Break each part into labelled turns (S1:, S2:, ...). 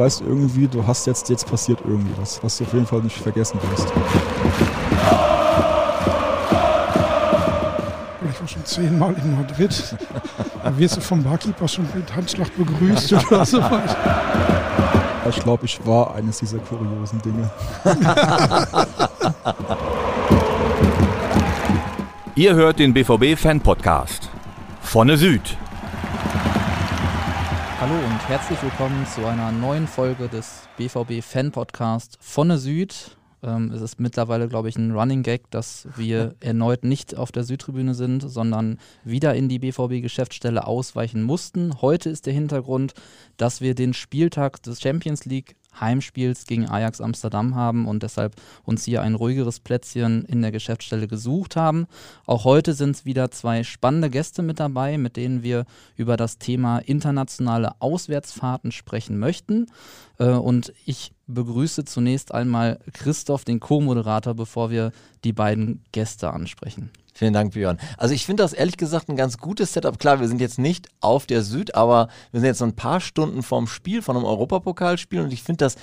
S1: du weißt irgendwie, du hast jetzt, jetzt passiert irgendwie was, was du auf jeden Fall nicht vergessen wirst.
S2: Ich war schon zehnmal in Madrid. Da wirst du vom Barkeeper schon mit Handschlag begrüßt oder so weiter.
S1: Ich glaube, ich war eines dieser kuriosen Dinge.
S3: Ihr hört den BVB Fan Podcast. Vonne Süd.
S4: Hallo und herzlich willkommen zu einer neuen Folge des BVB Fan Podcast Vonne Süd. Ähm, es ist mittlerweile, glaube ich, ein Running Gag, dass wir erneut nicht auf der Südtribüne sind, sondern wieder in die BVB-Geschäftsstelle ausweichen mussten. Heute ist der Hintergrund, dass wir den Spieltag des Champions League Heimspiels gegen Ajax Amsterdam haben und deshalb uns hier ein ruhigeres Plätzchen in der Geschäftsstelle gesucht haben. Auch heute sind es wieder zwei spannende Gäste mit dabei, mit denen wir über das Thema internationale Auswärtsfahrten sprechen möchten. Äh, und ich begrüße zunächst einmal Christoph, den Co-Moderator, bevor wir die beiden Gäste ansprechen.
S5: Vielen Dank, Björn. Also ich finde das ehrlich gesagt ein ganz gutes Setup. Klar, wir sind jetzt nicht auf der Süd, aber wir sind jetzt so ein paar Stunden vorm Spiel, von einem Europapokalspiel und ich finde, das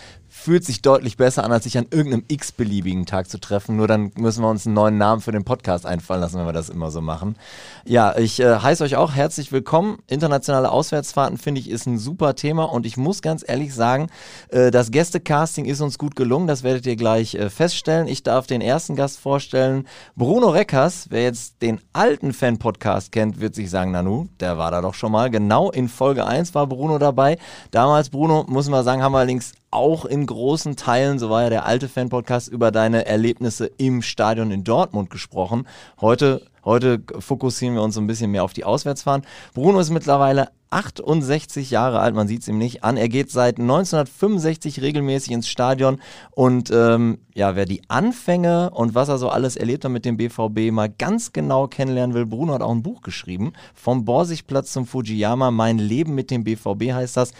S5: fühlt sich deutlich besser an, als sich an irgendeinem x-beliebigen Tag zu treffen. Nur dann müssen wir uns einen neuen Namen für den Podcast einfallen lassen, wenn wir das immer so machen. Ja, ich äh, heiße euch auch herzlich willkommen. Internationale Auswärtsfahrten finde ich ist ein super Thema und ich muss ganz ehrlich sagen, äh, das Gästecasting ist uns gut gelungen. Das werdet ihr gleich äh, feststellen. Ich darf den ersten Gast vorstellen, Bruno Reckers. Wer jetzt den alten Fan-Podcast kennt, wird sich sagen, Nanu, der war da doch schon mal. Genau in Folge 1 war Bruno dabei. Damals, Bruno, muss man sagen, haben wir allerdings auch in großen Teilen, so war ja der alte Fan-Podcast, über deine Erlebnisse im Stadion in Dortmund gesprochen. Heute, heute fokussieren wir uns so ein bisschen mehr auf die Auswärtsfahren. Bruno ist mittlerweile 68 Jahre alt, man sieht es ihm nicht an. Er geht seit 1965 regelmäßig ins Stadion und ähm, ja, wer die Anfänge und was er so alles erlebt hat mit dem BVB mal ganz genau kennenlernen will, Bruno hat auch ein Buch geschrieben, vom Borsigplatz zum Fujiyama, mein Leben mit dem BVB heißt das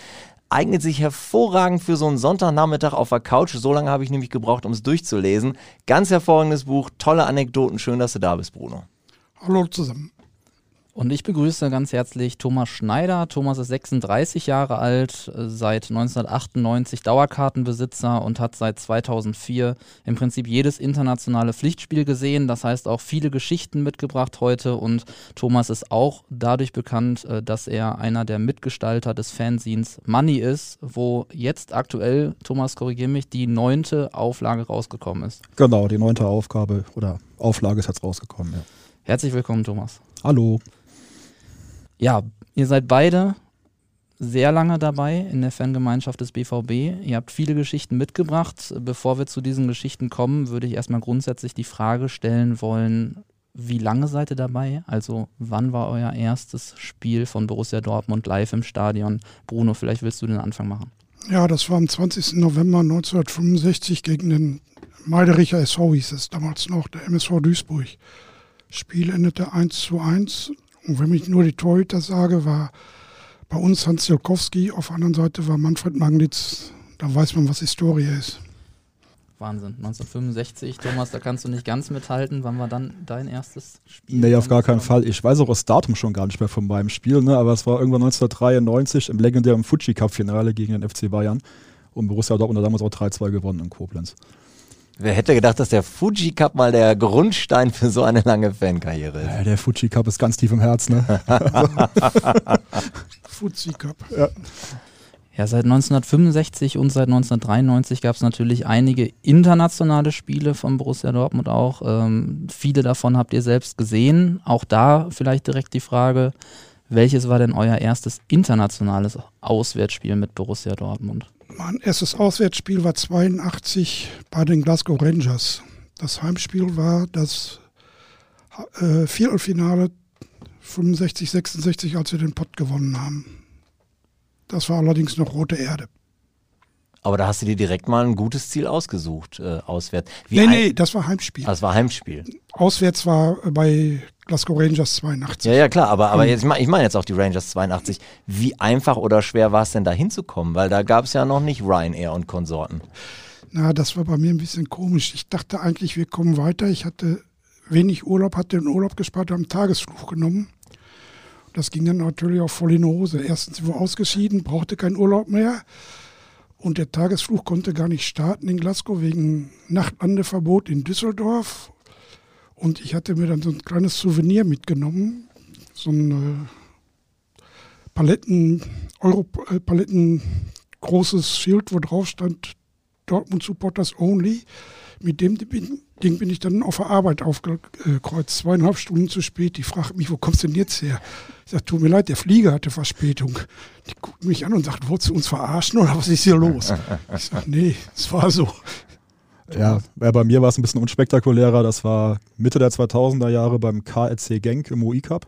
S5: eignet sich hervorragend für so einen Sonntagnachmittag auf der Couch. So lange habe ich nämlich gebraucht, um es durchzulesen. Ganz hervorragendes Buch, tolle Anekdoten. Schön, dass du da bist, Bruno.
S2: Hallo zusammen.
S4: Und ich begrüße ganz herzlich Thomas Schneider. Thomas ist 36 Jahre alt, seit 1998 Dauerkartenbesitzer und hat seit 2004 im Prinzip jedes internationale Pflichtspiel gesehen. Das heißt auch viele Geschichten mitgebracht heute. Und Thomas ist auch dadurch bekannt, äh, dass er einer der Mitgestalter des Fanzines Money ist, wo jetzt aktuell, Thomas, korrigiere mich, die neunte Auflage rausgekommen ist.
S1: Genau, die neunte Aufgabe oder Auflage ist jetzt rausgekommen. Ja.
S4: Herzlich willkommen, Thomas.
S1: Hallo.
S4: Ja, ihr seid beide sehr lange dabei in der Fangemeinschaft des BVB. Ihr habt viele Geschichten mitgebracht. Bevor wir zu diesen Geschichten kommen, würde ich erstmal grundsätzlich die Frage stellen wollen, wie lange seid ihr dabei? Also wann war euer erstes Spiel von Borussia Dortmund live im Stadion? Bruno, vielleicht willst du den Anfang machen.
S2: Ja, das war am 20. November 1965 gegen den Meidericher SV hieß es damals noch, der MSV Duisburg. Spiel endete 1 zu 1 und wenn ich nur die Torhüter sage, war bei uns Hans Jolkowski, auf der anderen Seite war Manfred Magnitz. Da weiß man, was Historie ist.
S4: Wahnsinn, 1965, Thomas, da kannst du nicht ganz mithalten. Wann war dann dein erstes Spiel?
S1: Nee, auf gar keinen Fall. Ich weiß auch das Datum schon gar nicht mehr von meinem Spiel, ne? aber es war irgendwann 1993 im legendären Fuji Cup Finale gegen den FC Bayern. Und Borussia Dortmund hat damals auch 3-2 gewonnen in Koblenz.
S5: Wer hätte gedacht, dass der Fuji Cup mal der Grundstein für so eine lange Fankarriere ist?
S1: Ja, der Fuji Cup ist ganz tief im Herz, ne?
S2: Fuji Cup.
S4: Ja. Ja, seit 1965 und seit 1993 gab es natürlich einige internationale Spiele von Borussia Dortmund auch. Ähm, viele davon habt ihr selbst gesehen. Auch da vielleicht direkt die Frage, welches war denn euer erstes internationales Auswärtsspiel mit Borussia Dortmund?
S2: Mein erstes Auswärtsspiel war 82 bei den Glasgow Rangers. Das Heimspiel war das äh, Viertelfinale 65, 66, als wir den Pott gewonnen haben. Das war allerdings noch rote Erde.
S5: Aber da hast du dir direkt mal ein gutes Ziel ausgesucht, äh, auswärts.
S2: Wie nee, nee, das war Heimspiel.
S5: Das war Heimspiel.
S2: Auswärts war bei Glasgow Rangers 82.
S5: Ja, ja, klar, aber, aber jetzt, ich meine jetzt auch die Rangers 82. Wie einfach oder schwer war es denn da hinzukommen? Weil da gab es ja noch nicht Ryanair und Konsorten.
S2: Na, das war bei mir ein bisschen komisch. Ich dachte eigentlich, wir kommen weiter. Ich hatte wenig Urlaub, hatte den Urlaub gespart, haben einen Tagesflug genommen. Das ging dann natürlich auch voll in die Hose. Erstens sind wir ausgeschieden, brauchte keinen Urlaub mehr. Und der Tagesflug konnte gar nicht starten in Glasgow wegen Nachtlandeverbot in Düsseldorf. Und ich hatte mir dann so ein kleines Souvenir mitgenommen, so ein äh, Paletten, Euro, äh, großes Schild, wo drauf stand Dortmund Supporters Only. Mit dem Ding bin ich dann auf der Arbeit aufgekreuzt, zweieinhalb Stunden zu spät. Die fragt mich, wo kommst du denn jetzt her? Ich sage, tut mir leid, der Flieger hatte Verspätung. Die guckt mich an und sagt, wolltest du uns verarschen oder was ist hier los? Ich sage, nee, es war so.
S1: Ja, bei mir war es ein bisschen unspektakulärer. Das war Mitte der 2000er Jahre beim KRC Genk im UI Cup.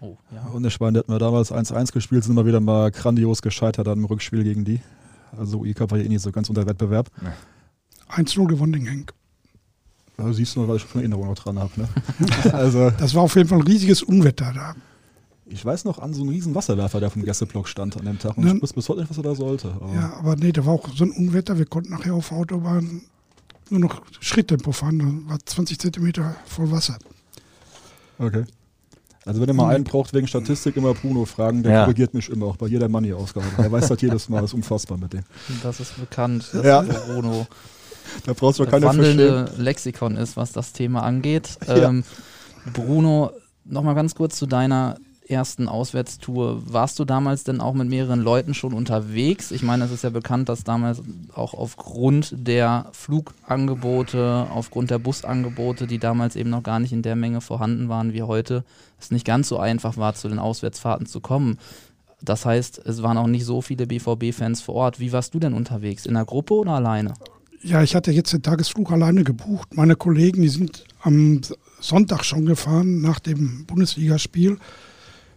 S1: Oh, ja. Und ich meine, hatten wir damals 1-1 gespielt, sind wir wieder mal grandios gescheitert dann im Rückspiel gegen die. Also UI Cup war ja eh nicht so ganz unter Wettbewerb. Ja.
S2: 1-0 gewonnen den Genk.
S1: Ja, siehst du, weil ich schon Erinnerung noch dran habe. Ne?
S2: also, das war auf jeden Fall ein riesiges Unwetter da.
S1: Ich weiß noch an so einen riesen Wasserwerfer, der vom Gästeblock stand an dem Tag. Und ja, ich wusste bis heute nicht, was er da sollte.
S2: Aber ja, aber nee, da war auch so ein Unwetter. Wir konnten nachher auf der Autobahn nur noch Schritttempo fahren. Da war 20 Zentimeter voll Wasser.
S1: Okay. Also wenn ihr mal einen braucht wegen Statistik, immer Bruno fragen, der ja. korrigiert mich immer, auch bei jeder Money-Ausgabe. Er weiß das jedes Mal, ist unfassbar mit dem.
S4: Das ist bekannt,
S1: das ja.
S4: Bruno.
S1: Da brauchst du keine
S4: wandelnde Lexikon ist, was das Thema angeht. Ähm, Bruno, nochmal ganz kurz zu deiner ersten Auswärtstour. Warst du damals denn auch mit mehreren Leuten schon unterwegs? Ich meine, es ist ja bekannt, dass damals auch aufgrund der Flugangebote, aufgrund der Busangebote, die damals eben noch gar nicht in der Menge vorhanden waren wie heute, es nicht ganz so einfach war, zu den Auswärtsfahrten zu kommen. Das heißt, es waren auch nicht so viele BVB-Fans vor Ort. Wie warst du denn unterwegs? In der Gruppe oder alleine?
S2: Ja, ich hatte jetzt den Tagesflug alleine gebucht. Meine Kollegen, die sind am Sonntag schon gefahren nach dem Bundesligaspiel,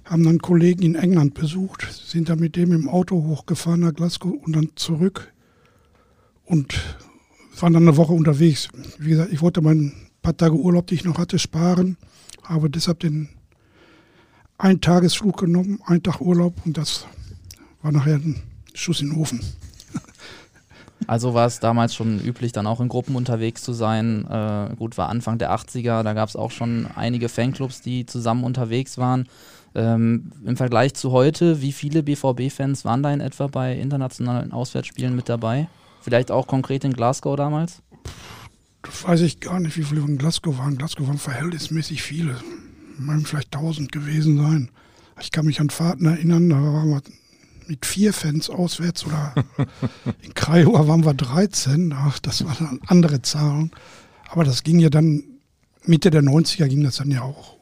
S2: haben dann Kollegen in England besucht, sind dann mit dem im Auto hochgefahren nach Glasgow und dann zurück und waren dann eine Woche unterwegs. Wie gesagt, ich wollte meinen paar Tage Urlaub, die ich noch hatte, sparen, habe deshalb den einen Tagesflug genommen, einen Tag Urlaub und das war nachher ein Schuss in den Ofen.
S4: Also war es damals schon üblich, dann auch in Gruppen unterwegs zu sein. Äh, gut, war Anfang der 80er, da gab es auch schon einige Fanclubs, die zusammen unterwegs waren. Ähm, Im Vergleich zu heute, wie viele BVB-Fans waren da in etwa bei internationalen Auswärtsspielen mit dabei? Vielleicht auch konkret in Glasgow damals?
S2: Das weiß ich gar nicht, wie viele in Glasgow waren. Glasgow waren verhältnismäßig viele. Meinen vielleicht 1000 gewesen sein. Ich kann mich an Fahrten erinnern, da waren wir mit vier Fans auswärts oder in Kreiua waren wir 13. Ach, das waren dann andere Zahlen. Aber das ging ja dann, Mitte der 90er ging das dann ja auch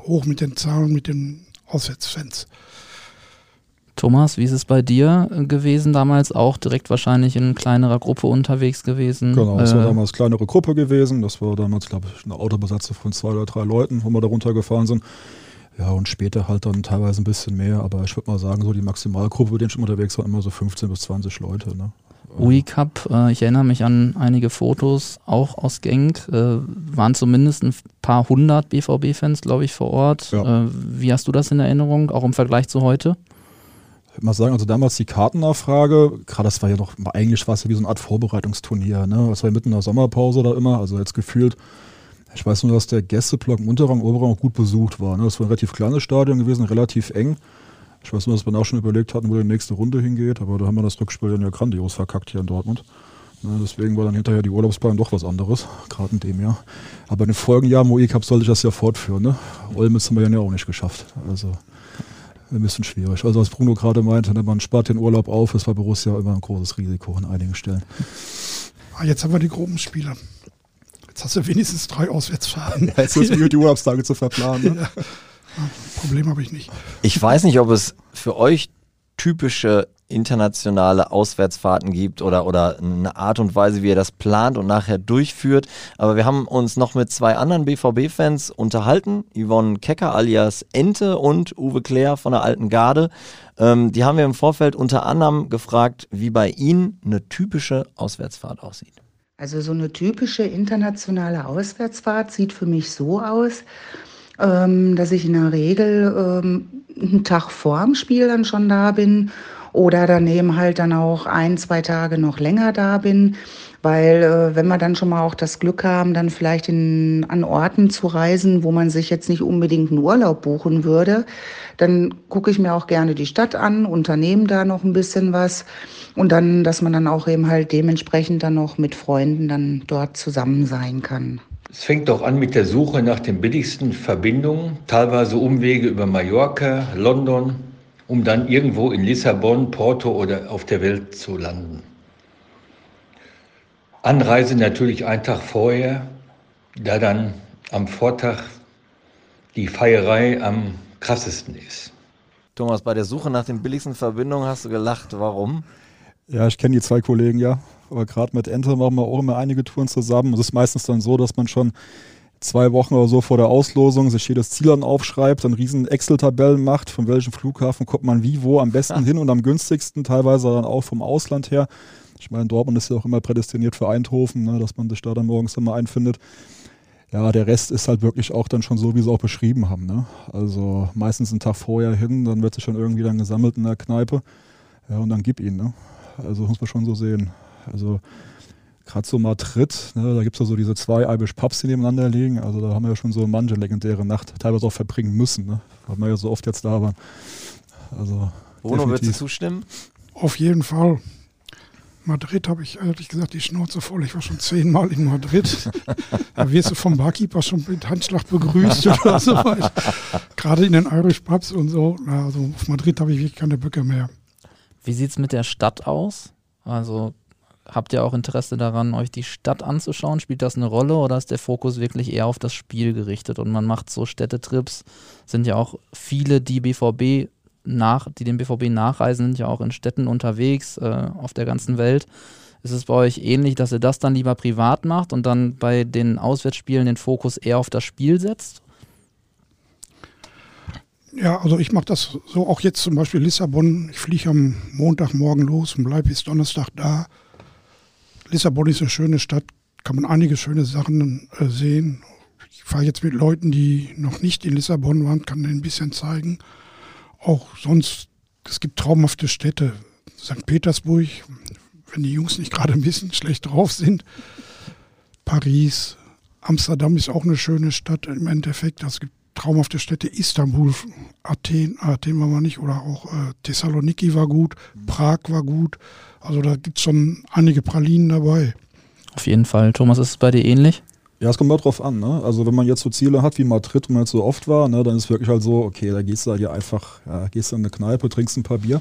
S2: hoch mit den Zahlen, mit den Auswärtsfans.
S4: Thomas, wie ist es bei dir gewesen damals? Auch direkt wahrscheinlich in kleinerer Gruppe unterwegs gewesen?
S1: Genau, es äh, war damals kleinere Gruppe gewesen. Das war damals, glaube ich, eine Autobesatzung von zwei oder drei Leuten, wo wir da runtergefahren sind. Ja, und später halt dann teilweise ein bisschen mehr, aber ich würde mal sagen, so die Maximalgruppe, bei denen ich unterwegs war, immer so 15 bis 20 Leute. Ne?
S4: UI Cup, äh, ich erinnere mich an einige Fotos, auch aus Genk, äh, waren zumindest ein paar hundert BVB-Fans, glaube ich, vor Ort. Ja. Äh, wie hast du das in Erinnerung, auch im Vergleich zu heute?
S1: Ich würde mal sagen, also damals die Kartennachfrage, gerade das war ja noch, eigentlich war es ja wie so eine Art Vorbereitungsturnier, ne? Das war ja mitten in der Sommerpause da immer, also jetzt gefühlt ich weiß nur, dass der Gästeblock im Unterrang, Oberrang auch gut besucht war. Ne? Das war ein relativ kleines Stadion gewesen, relativ eng. Ich weiß nur, dass wir auch schon überlegt hatten, wo die nächste Runde hingeht, aber da haben wir das Rückspiel dann ja grandios verkackt hier in Dortmund. Ne? Deswegen war dann hinterher die Urlaubsbahn doch was anderes, gerade in dem Jahr. Aber in den Folgenjahren im OE Cup sollte ich das ja fortführen. Ne? Olmütz haben wir ja auch nicht geschafft. Also ein bisschen schwierig. Also was Bruno gerade meinte, ne, man spart den Urlaub auf, ist bei Borussia immer ein großes Risiko an einigen Stellen.
S2: Ah, jetzt haben wir die Gruppenspiele. Jetzt hast du wenigstens drei Auswärtsfahrten.
S1: Ja, jetzt ist es die Urlaubstage zu verplanen. Ne? Ja.
S2: Problem habe ich nicht.
S5: Ich weiß nicht, ob es für euch typische internationale Auswärtsfahrten gibt oder, oder eine Art und Weise, wie ihr das plant und nachher durchführt. Aber wir haben uns noch mit zwei anderen BVB-Fans unterhalten. Yvonne Kecker alias Ente und Uwe Claire von der Alten Garde. Ähm, die haben wir im Vorfeld unter anderem gefragt, wie bei ihnen eine typische Auswärtsfahrt aussieht.
S6: Also so eine typische internationale Auswärtsfahrt sieht für mich so aus, ähm, dass ich in der Regel ähm, einen Tag vor dem Spiel dann schon da bin oder daneben halt dann auch ein, zwei Tage noch länger da bin. Weil äh, wenn wir dann schon mal auch das Glück haben, dann vielleicht in, an Orten zu reisen, wo man sich jetzt nicht unbedingt einen Urlaub buchen würde, dann gucke ich mir auch gerne die Stadt an, unternehme da noch ein bisschen was und dann, dass man dann auch eben halt dementsprechend dann noch mit Freunden dann dort zusammen sein kann.
S7: Es fängt doch an mit der Suche nach den billigsten Verbindungen, teilweise Umwege über Mallorca, London, um dann irgendwo in Lissabon, Porto oder auf der Welt zu landen. Anreise natürlich einen Tag vorher, da dann am Vortag die Feierei am krassesten ist.
S5: Thomas, bei der Suche nach den billigsten Verbindungen hast du gelacht. Warum?
S1: Ja, ich kenne die zwei Kollegen ja. Aber gerade mit Ente machen wir auch immer einige Touren zusammen. Es ist meistens dann so, dass man schon zwei Wochen oder so vor der Auslosung sich jedes Ziel dann aufschreibt, dann riesen Excel-Tabellen macht, von welchem Flughafen kommt man wie, wo am besten hin und am günstigsten, teilweise dann auch vom Ausland her. Ich meine, Dortmund ist ja auch immer prädestiniert für Eindhoven, ne, dass man sich da dann morgens immer einfindet. Ja, der Rest ist halt wirklich auch dann schon so, wie sie auch beschrieben haben. Ne? Also meistens einen Tag vorher hin, dann wird sich schon irgendwie dann gesammelt in der Kneipe. Ja, und dann gib ihn. Ne? Also muss man schon so sehen. Also gerade so Madrid, ne, da gibt es ja so diese zwei Irish Pubs, die nebeneinander liegen. Also da haben wir ja schon so manche legendäre Nacht teilweise auch verbringen müssen, ne? weil wir ja so oft jetzt da waren. Also,
S5: Bruno, würdest du zustimmen?
S2: Auf jeden Fall. Madrid habe ich ehrlich gesagt die Schnauze voll. Ich war schon zehnmal in Madrid. da wirst du vom Barkeeper schon mit Handschlag begrüßt oder so. Gerade in den Irish Pubs und so. Also auf Madrid habe ich wirklich keine Böcke mehr.
S4: Wie sieht es mit der Stadt aus? Also habt ihr auch Interesse daran, euch die Stadt anzuschauen? Spielt das eine Rolle oder ist der Fokus wirklich eher auf das Spiel gerichtet und man macht so Städtetrips? Sind ja auch viele, die BVB nach, die den BVB nachreisen, sind ja auch in Städten unterwegs äh, auf der ganzen Welt. Ist es bei euch ähnlich, dass ihr das dann lieber privat macht und dann bei den Auswärtsspielen den Fokus eher auf das Spiel setzt?
S2: Ja, also ich mache das so auch jetzt zum Beispiel Lissabon. Ich fliege am Montagmorgen los und bleibe bis Donnerstag da. Lissabon ist eine schöne Stadt, kann man einige schöne Sachen äh, sehen. Ich fahre jetzt mit Leuten, die noch nicht in Lissabon waren, kann denen ein bisschen zeigen. Auch sonst, es gibt traumhafte Städte. St. Petersburg, wenn die Jungs nicht gerade ein bisschen schlecht drauf sind. Paris, Amsterdam ist auch eine schöne Stadt im Endeffekt. Es gibt traumhafte Städte. Istanbul, Athen, Athen war man nicht, oder auch äh, Thessaloniki war gut, Prag war gut. Also da gibt es schon einige Pralinen dabei.
S4: Auf jeden Fall. Thomas, ist es bei dir ähnlich?
S1: Ja, es kommt mal drauf an. Ne? Also wenn man jetzt so Ziele hat wie Madrid, wo man jetzt so oft war, ne, dann ist es wirklich halt so, okay, da gehst du halt ja einfach, ja, gehst du in eine Kneipe, trinkst ein paar Bier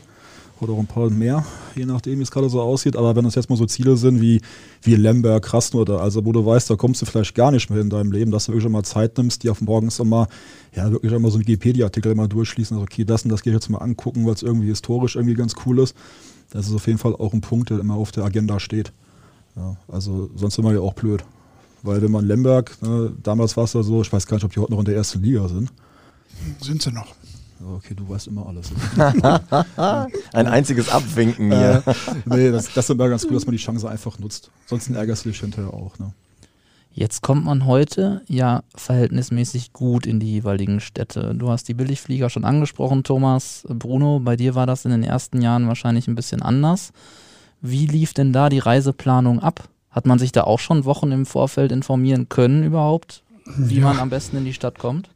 S1: oder auch ein paar mehr, je nachdem, wie es gerade so aussieht. Aber wenn das jetzt mal so Ziele sind wie, wie Lemberg, Krasnodar, also wo du weißt, da kommst du vielleicht gar nicht mehr in deinem Leben, dass du wirklich mal Zeit nimmst, die auf morgens immer, ja, wirklich einmal so einen Wikipedia-Artikel immer durchschließen, also okay, das und das gehe ich jetzt mal angucken, weil es irgendwie historisch irgendwie ganz cool ist. Das ist auf jeden Fall auch ein Punkt, der immer auf der Agenda steht. Ja, also sonst sind wir ja auch blöd. Weil wenn man Lemberg, ne, damals war es ja so, ich weiß gar nicht, ob die heute noch in der ersten Liga sind.
S2: Sind sie noch.
S1: Okay, du weißt immer alles.
S5: Ein einziges Abwinken hier.
S1: Äh, nee, das, das ist immer ganz gut, dass man die Chance einfach nutzt. Sonst ärgerst du dich hinterher auch. Ne?
S4: Jetzt kommt man heute ja verhältnismäßig gut in die jeweiligen Städte. Du hast die Billigflieger schon angesprochen, Thomas. Bruno, bei dir war das in den ersten Jahren wahrscheinlich ein bisschen anders. Wie lief denn da die Reiseplanung ab? Hat man sich da auch schon Wochen im Vorfeld informieren können überhaupt, wie ja. man am besten in die Stadt kommt?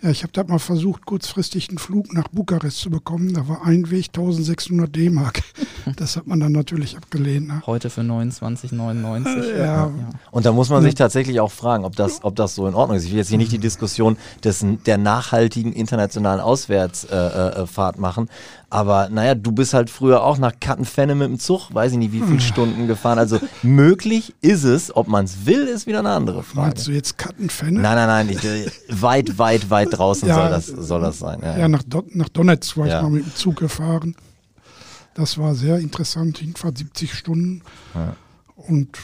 S2: Ja, ich habe da mal versucht, kurzfristig einen Flug nach Bukarest zu bekommen. Da war ein Weg 1600 D-Mark. Das hat man dann natürlich abgelehnt. Ne?
S4: Heute für 29,99.
S2: Ja. ja.
S5: Und da muss man sich tatsächlich auch fragen, ob das, ob das so in Ordnung ist. Ich will jetzt hier nicht die Diskussion des, der nachhaltigen internationalen Auswärtsfahrt äh, äh, machen. Aber naja, du bist halt früher auch nach Kattenfenne mit dem Zug, weiß ich nicht, wie viele hm. Stunden gefahren. Also möglich ist es, ob man es will, ist wieder eine andere Frage.
S2: Meinst du jetzt Kattenfenne?
S5: Nein, nein, nein, ich, äh, weit, weit, weit draußen ja, soll, das, soll das sein.
S2: Ja, ja nach, Do nach Donetsk war ich mal mit dem Zug gefahren. Das war sehr interessant, Hinfahrt 70 Stunden. Und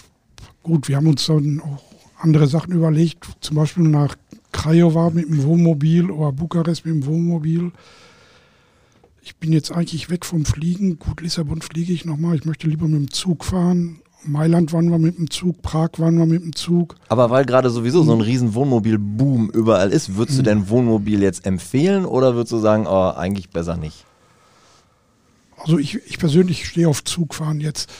S2: gut, wir haben uns dann auch andere Sachen überlegt, zum Beispiel nach Craiova mit dem Wohnmobil oder Bukarest mit dem Wohnmobil ich bin jetzt eigentlich weg vom Fliegen. Gut, Lissabon fliege ich nochmal. Ich möchte lieber mit dem Zug fahren. Mailand waren wir mit dem Zug, Prag waren wir mit dem Zug.
S5: Aber weil gerade sowieso so ein riesen Wohnmobil-Boom überall ist, würdest du hm. denn Wohnmobil jetzt empfehlen oder würdest du sagen, oh, eigentlich besser nicht?
S2: Also ich, ich persönlich stehe auf Zugfahren jetzt.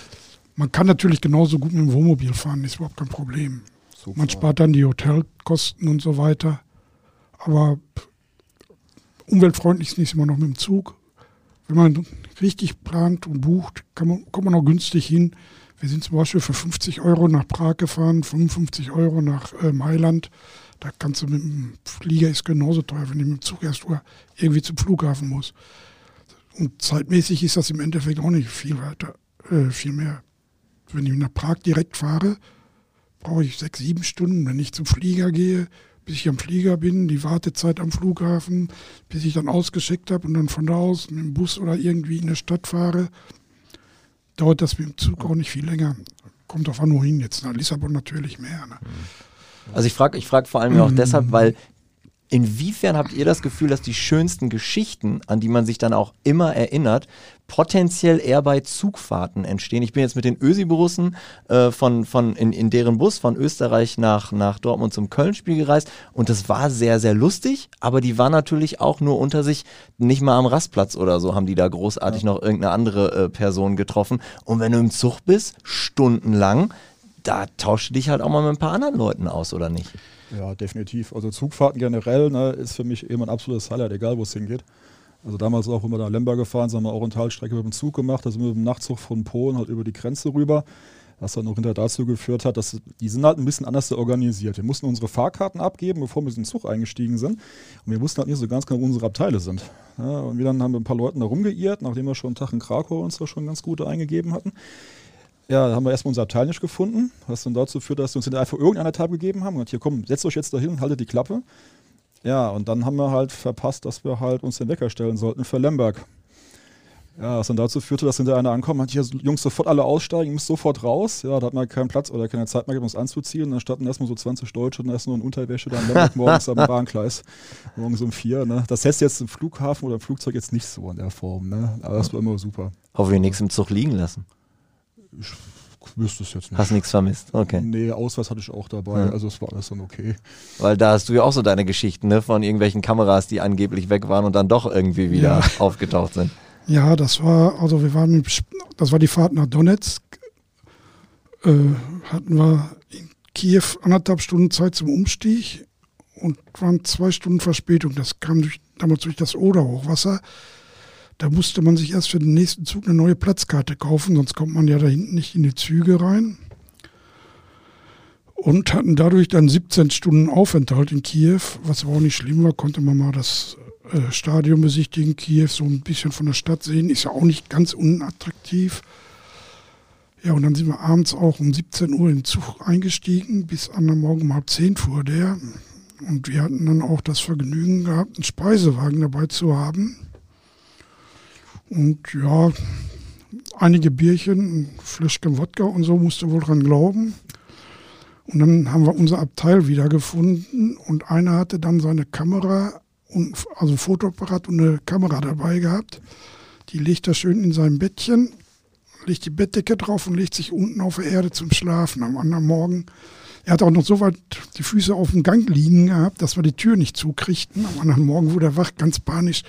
S2: Man kann natürlich genauso gut mit dem Wohnmobil fahren, ist überhaupt kein Problem. Super. Man spart dann die Hotelkosten und so weiter. Aber umweltfreundlich ist nicht immer noch mit dem Zug. Wenn man richtig plant und bucht, man, kommt man auch günstig hin. Wir sind zum Beispiel für 50 Euro nach Prag gefahren, 55 Euro nach äh, Mailand. Da kannst du mit dem Flieger ist genauso teuer, wenn du mit dem Zug erst irgendwie zum Flughafen muss. Und zeitmäßig ist das im Endeffekt auch nicht viel weiter, äh, viel mehr. Wenn ich nach Prag direkt fahre, brauche ich sechs, sieben Stunden. Wenn ich zum Flieger gehe, bis ich am Flieger bin, die Wartezeit am Flughafen, bis ich dann ausgeschickt habe und dann von da aus mit dem Bus oder irgendwie in der Stadt fahre, dauert das mit dem Zug auch nicht viel länger. Kommt auf an, wohin jetzt. Nach Lissabon natürlich mehr. Ne?
S5: Also ich frage ich frag vor allem auch mm. deshalb, weil Inwiefern habt ihr das Gefühl, dass die schönsten Geschichten, an die man sich dann auch immer erinnert, potenziell eher bei Zugfahrten entstehen? Ich bin jetzt mit den Ösi-Borussen äh, von, von in, in deren Bus von Österreich nach, nach Dortmund zum Köln-Spiel gereist und das war sehr, sehr lustig, aber die waren natürlich auch nur unter sich, nicht mal am Rastplatz oder so haben die da großartig ja. noch irgendeine andere äh, Person getroffen. Und wenn du im Zug bist, stundenlang, da tauscht du dich halt auch mal mit ein paar anderen Leuten aus, oder nicht?
S1: Ja, definitiv. Also Zugfahrten generell ne, ist für mich immer ein absolutes Highlight, egal wo es hingeht. Also damals auch, wenn wir da Lemberg gefahren sind, haben wir auch eine Talstrecke mit dem Zug gemacht, da sind wir mit dem Nachtzug von Polen halt über die Grenze rüber. Was dann auch hinterher dazu geführt hat, dass die sind halt ein bisschen anders organisiert. Wir mussten unsere Fahrkarten abgeben, bevor wir in den Zug eingestiegen sind. Und wir wussten halt nicht so ganz genau, wo unsere Abteile sind. Ja, und wir dann haben wir ein paar Leuten da rumgeirrt, nachdem wir schon einen Tag in Krakau uns da schon ganz gute eingegeben hatten. Ja, da haben wir erstmal unser Abteil nicht gefunden, was dann dazu führt, dass wir uns einfach irgendeine Tab gegeben haben und hier komm, setzt euch jetzt dahin und haltet die Klappe. Ja, und dann haben wir halt verpasst, dass wir halt uns den Wecker stellen sollten für Lemberg. Ja, was dann dazu führte, dass hinter einer ankommt, hat hier Jungs sofort alle aussteigen, ihr müsst sofort raus. Ja, da hat man keinen Platz oder keine Zeit mehr, um uns anzuziehen. Und dann standen erstmal so 20 Deutsche und erst nur in Unterwäsche da in Lemberg morgens am Bahngleis. Morgens um vier. Ne? Das heißt jetzt im Flughafen oder im Flugzeug jetzt nicht so in der Form. Ne? Aber das war immer super.
S5: Hoffentlich nichts im Zug liegen lassen.
S1: Ich wüsste es jetzt nicht.
S5: Hast nichts vermisst, okay.
S1: Nee, Ausweis hatte ich auch dabei, ja. also es war alles dann okay.
S5: Weil da hast du ja auch so deine Geschichten, ne, von irgendwelchen Kameras, die angeblich weg waren und dann doch irgendwie wieder ja. aufgetaucht sind.
S2: Ja, das war, also wir waren, mit, das war die Fahrt nach Donetsk, äh, hatten wir in Kiew anderthalb Stunden Zeit zum Umstieg und waren zwei Stunden Verspätung. Das kam durch, damals durch das Oder-Hochwasser. Da musste man sich erst für den nächsten Zug eine neue Platzkarte kaufen, sonst kommt man ja da hinten nicht in die Züge rein. Und hatten dadurch dann 17 Stunden Aufenthalt in Kiew, was aber auch nicht schlimm war, konnte man mal das äh, Stadion besichtigen, Kiew so ein bisschen von der Stadt sehen, ist ja auch nicht ganz unattraktiv. Ja, und dann sind wir abends auch um 17 Uhr in den Zug eingestiegen, bis an der Morgen um halb zehn fuhr der. Und wir hatten dann auch das Vergnügen gehabt, einen Speisewagen dabei zu haben. Und ja, einige Bierchen, ein Fläschchen Wodka und so musste wohl dran glauben. Und dann haben wir unser Abteil wiedergefunden und einer hatte dann seine Kamera, und, also Fotoapparat und eine Kamera dabei gehabt. Die legt er schön in sein Bettchen, legt die Bettdecke drauf und legt sich unten auf der Erde zum Schlafen am anderen Morgen. Er hat auch noch so weit die Füße auf dem Gang liegen gehabt, dass wir die Tür nicht zukriegten. Am anderen Morgen wurde er wach, ganz panisch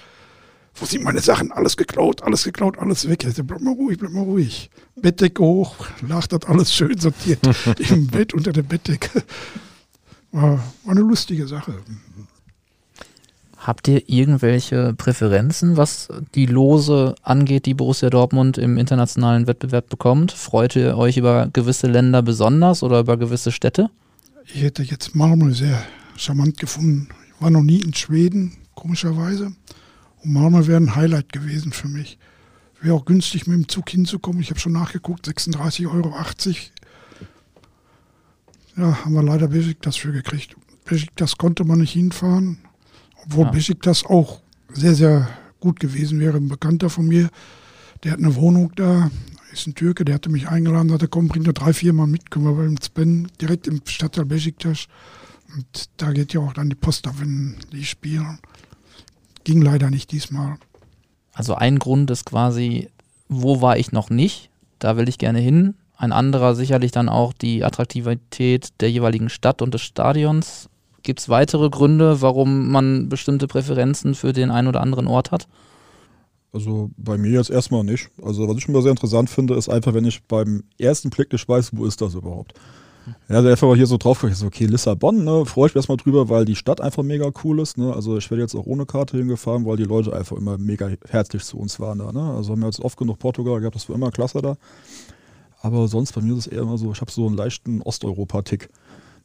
S2: wo sind meine Sachen? Alles geklaut, alles geklaut, alles weg. Ich bleib mal ruhig, bleib mal ruhig. Bettdecke hoch, lag das alles schön sortiert im Bett unter der Bettdecke. War, war eine lustige Sache.
S4: Habt ihr irgendwelche Präferenzen, was die Lose angeht, die Borussia Dortmund im internationalen Wettbewerb bekommt? Freut ihr euch über gewisse Länder besonders oder über gewisse Städte?
S2: Ich hätte jetzt Malmö sehr charmant gefunden. Ich war noch nie in Schweden, komischerweise. Malmö wäre ein Highlight gewesen für mich. Wäre auch günstig mit dem Zug hinzukommen. Ich habe schon nachgeguckt, 36,80 Euro. Ja, haben wir leider Besiktas für gekriegt. Besiktas konnte man nicht hinfahren, obwohl ja. Besiktas auch sehr, sehr gut gewesen wäre. Ein Bekannter von mir, der hat eine Wohnung da, ist ein Türke, der hatte mich eingeladen, sagte, komm, bring nur drei, vier Mal mit, können wir beim Spen direkt im Stadtteil Besiktas. Und da geht ja auch dann die Post ab, wenn die spielen. Ging leider nicht diesmal.
S4: Also ein Grund ist quasi, wo war ich noch nicht? Da will ich gerne hin. Ein anderer sicherlich dann auch die Attraktivität der jeweiligen Stadt und des Stadions. Gibt es weitere Gründe, warum man bestimmte Präferenzen für den einen oder anderen Ort hat?
S1: Also bei mir jetzt erstmal nicht. Also was ich immer sehr interessant finde, ist einfach, wenn ich beim ersten Blick nicht weiß, wo ist das überhaupt. Ja, also einfach hier so drauf, ich so, okay, Lissabon, ne, freue ich mich erstmal drüber, weil die Stadt einfach mega cool ist, ne, also ich werde jetzt auch ohne Karte hingefahren, weil die Leute einfach immer mega herzlich zu uns waren da, ne, also haben wir jetzt oft genug Portugal gehabt, das war immer klasse da, aber sonst bei mir ist es eher immer so, ich habe so einen leichten Osteuropa-Tick.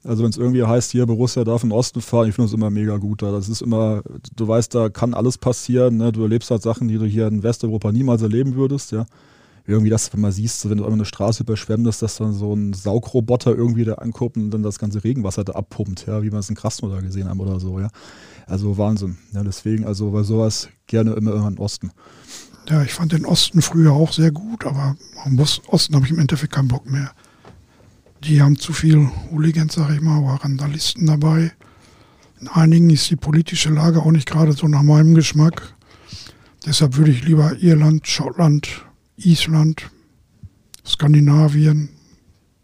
S1: Also wenn es irgendwie heißt, hier Borussia darf in den Osten fahren, ich finde das immer mega gut da. Das ist immer, du weißt, da kann alles passieren. Ne? Du erlebst halt Sachen, die du hier in Westeuropa niemals erleben würdest, ja. Irgendwie das, wenn man siehst, wenn du eine Straße überschwemmst, dass dann so ein Saugroboter irgendwie da anguckt und dann das ganze Regenwasser da abpumpt, ja, wie wir es in Krasnodar gesehen haben oder so, ja. Also Wahnsinn. Ja, deswegen, also bei sowas gerne immer, immer im Osten.
S2: Ja, ich fand den Osten früher auch sehr gut, aber am Osten habe ich im Endeffekt keinen Bock mehr. Die haben zu viel Hooligans, sag ich mal, oder Randalisten dabei. In einigen ist die politische Lage auch nicht gerade so nach meinem Geschmack. Deshalb würde ich lieber Irland, Schottland, Island, Skandinavien,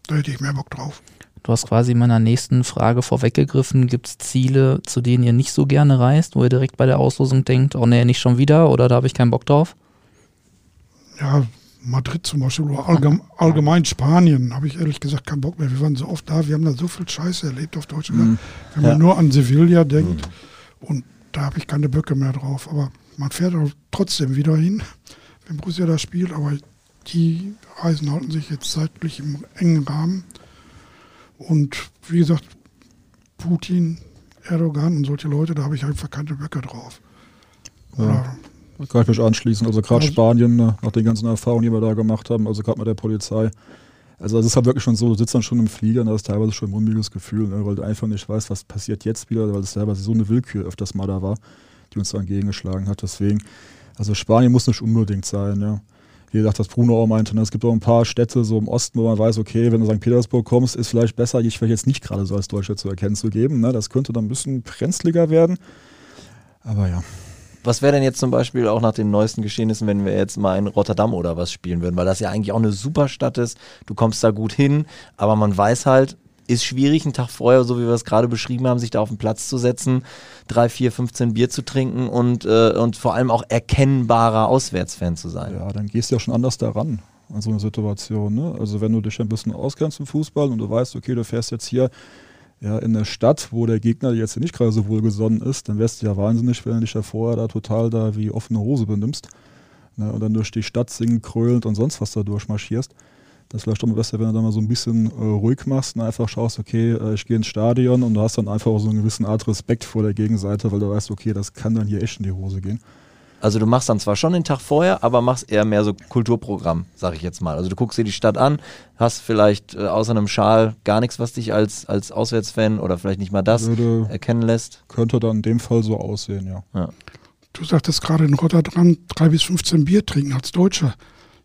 S2: da hätte ich mehr Bock drauf.
S4: Du hast quasi meiner nächsten Frage vorweggegriffen. Gibt es Ziele, zu denen ihr nicht so gerne reist, wo ihr direkt bei der Auslosung denkt, oh nee, nicht schon wieder oder da habe ich keinen Bock drauf?
S2: Ja, Madrid zum Beispiel oder allgemein, allgemein Spanien habe ich ehrlich gesagt keinen Bock mehr. Wir waren so oft da, wir haben da so viel Scheiße erlebt auf Deutschland. Mhm. Wenn man ja. nur an Sevilla denkt mhm. und da habe ich keine Böcke mehr drauf. Aber man fährt auch trotzdem wieder hin, wenn Borussia da spielt. Aber die Reisen halten sich jetzt zeitlich im engen Rahmen. Und wie gesagt, Putin, Erdogan und solche Leute, da habe ich einfach keine Böcke drauf.
S1: Ja. Da kann ich mich anschließen. Also gerade also, Spanien, ne, nach den ganzen Erfahrungen, die wir da gemacht haben, also gerade mit der Polizei. Also es ist halt wirklich schon so, du sitzt dann schon im Flieger und das ist teilweise schon ein mulmiges Gefühl, ne, weil du einfach nicht weißt, was passiert jetzt wieder, weil es teilweise so eine Willkür öfters mal da war, die uns da entgegengeschlagen hat. Deswegen, also Spanien muss nicht unbedingt sein, ja. Wie gesagt, was Bruno auch meinte, ne, es gibt auch ein paar Städte so im Osten, wo man weiß, okay, wenn du St. Petersburg kommst, ist vielleicht besser, dich vielleicht jetzt nicht gerade so als Deutscher zu erkennen zu geben. Ne? Das könnte dann ein bisschen brenzliger werden. Aber ja,
S5: was wäre denn jetzt zum Beispiel auch nach den neuesten Geschehnissen, wenn wir jetzt mal in Rotterdam oder was spielen würden? Weil das ja eigentlich auch eine super Stadt ist. Du kommst da gut hin, aber man weiß halt, ist schwierig, einen Tag vorher, so wie wir es gerade beschrieben haben, sich da auf den Platz zu setzen, drei, vier, 15 Bier zu trinken und, äh, und vor allem auch erkennbarer Auswärtsfan zu sein.
S1: Ja, dann gehst du ja schon anders daran an so eine Situation. Ne? Also wenn du dich ein bisschen auskennst im Fußball und du weißt, okay, du fährst jetzt hier ja, in der Stadt, wo der Gegner jetzt nicht gerade so wohlgesonnen ist, dann wärst du ja wahnsinnig, wenn du dich da vorher da total da wie offene Hose benimmst. Ne, und dann durch die Stadt singen, krölend und sonst was da durchmarschierst. Das ist vielleicht auch mal besser, wenn du da mal so ein bisschen äh, ruhig machst und einfach schaust, okay, äh, ich gehe ins Stadion und du hast dann einfach auch so einen gewissen Art Respekt vor der Gegenseite, weil du weißt, okay, das kann dann hier echt in die Hose gehen.
S5: Also du machst dann zwar schon den Tag vorher, aber machst eher mehr so Kulturprogramm, sag ich jetzt mal. Also du guckst dir die Stadt an, hast vielleicht äh, außer einem Schal gar nichts, was dich als, als Auswärtsfan oder vielleicht nicht mal das Würde, erkennen lässt.
S1: Könnte dann in dem Fall so aussehen, ja. ja.
S2: Du sagtest gerade in Rotterdam drei bis 15 Bier trinken als Deutscher.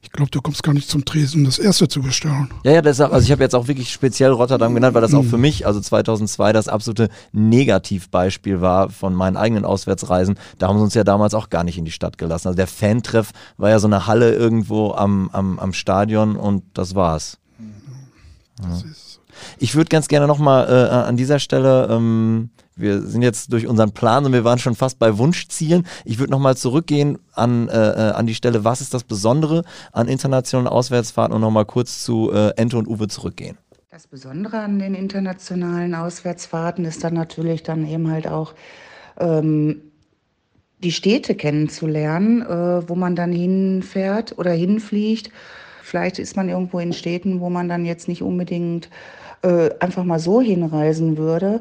S2: Ich glaube, du kommst gar nicht zum Tresen, um das erste zu bestellen.
S5: Ja, ja, deshalb, also ich habe jetzt auch wirklich speziell Rotterdam genannt, weil das auch für mhm. mich, also 2002, das absolute Negativbeispiel war von meinen eigenen Auswärtsreisen. Da haben sie uns ja damals auch gar nicht in die Stadt gelassen. Also der Fantreff war ja so eine Halle irgendwo am, am, am Stadion und das war's. Das ja. Ich würde ganz gerne nochmal äh, an dieser Stelle ähm, wir sind jetzt durch unseren Plan und wir waren schon fast bei Wunschzielen. Ich würde nochmal zurückgehen an, äh, äh, an die Stelle, was ist das Besondere an internationalen Auswärtsfahrten und nochmal kurz zu äh, Ente und Uwe zurückgehen.
S6: Das Besondere an den internationalen Auswärtsfahrten ist dann natürlich dann eben halt auch ähm, die Städte kennenzulernen, äh, wo man dann hinfährt oder hinfliegt. Vielleicht ist man irgendwo in Städten, wo man dann jetzt nicht unbedingt äh, einfach mal so hinreisen würde.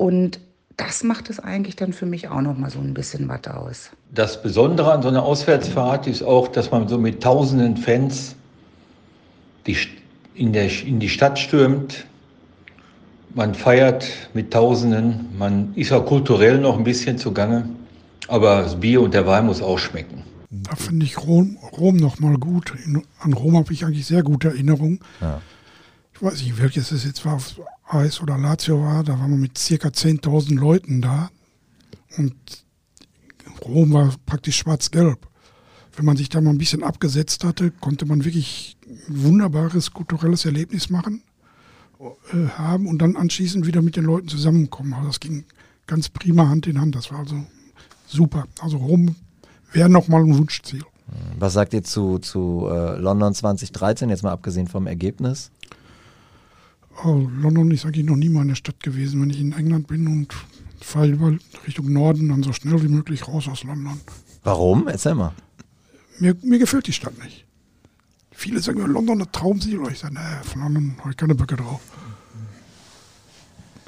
S6: Und das macht es eigentlich dann für mich auch noch mal so ein bisschen was aus.
S7: Das Besondere an so einer Auswärtsfahrt ist auch, dass man so mit tausenden Fans die, in, der, in die Stadt stürmt. Man feiert mit Tausenden. Man ist auch kulturell noch ein bisschen zugange. Aber das Bier und der Wein muss auch schmecken.
S2: Da finde ich Rom, Rom noch mal gut. An Rom habe ich eigentlich sehr gute Erinnerungen. Ja. Ich weiß nicht, welches es jetzt war, AS oder Lazio war, da waren wir mit circa 10.000 Leuten da und Rom war praktisch schwarz-gelb. Wenn man sich da mal ein bisschen abgesetzt hatte, konnte man wirklich ein wunderbares kulturelles Erlebnis machen, äh, haben und dann anschließend wieder mit den Leuten zusammenkommen. Also das ging ganz prima Hand in Hand. Das war also super. Also Rom wäre nochmal ein Wunschziel.
S5: Was sagt ihr zu, zu äh, London 2013, jetzt mal abgesehen vom Ergebnis?
S2: Oh, London ist eigentlich noch nie meine Stadt gewesen. Wenn ich in England bin und fahre über Richtung Norden, dann so schnell wie möglich raus aus London.
S5: Warum? Erzähl mal.
S2: Mir, mir gefällt die Stadt nicht. Viele sagen, London ein Traumziel. Ich sage, nee, von London habe ich keine Böcke drauf.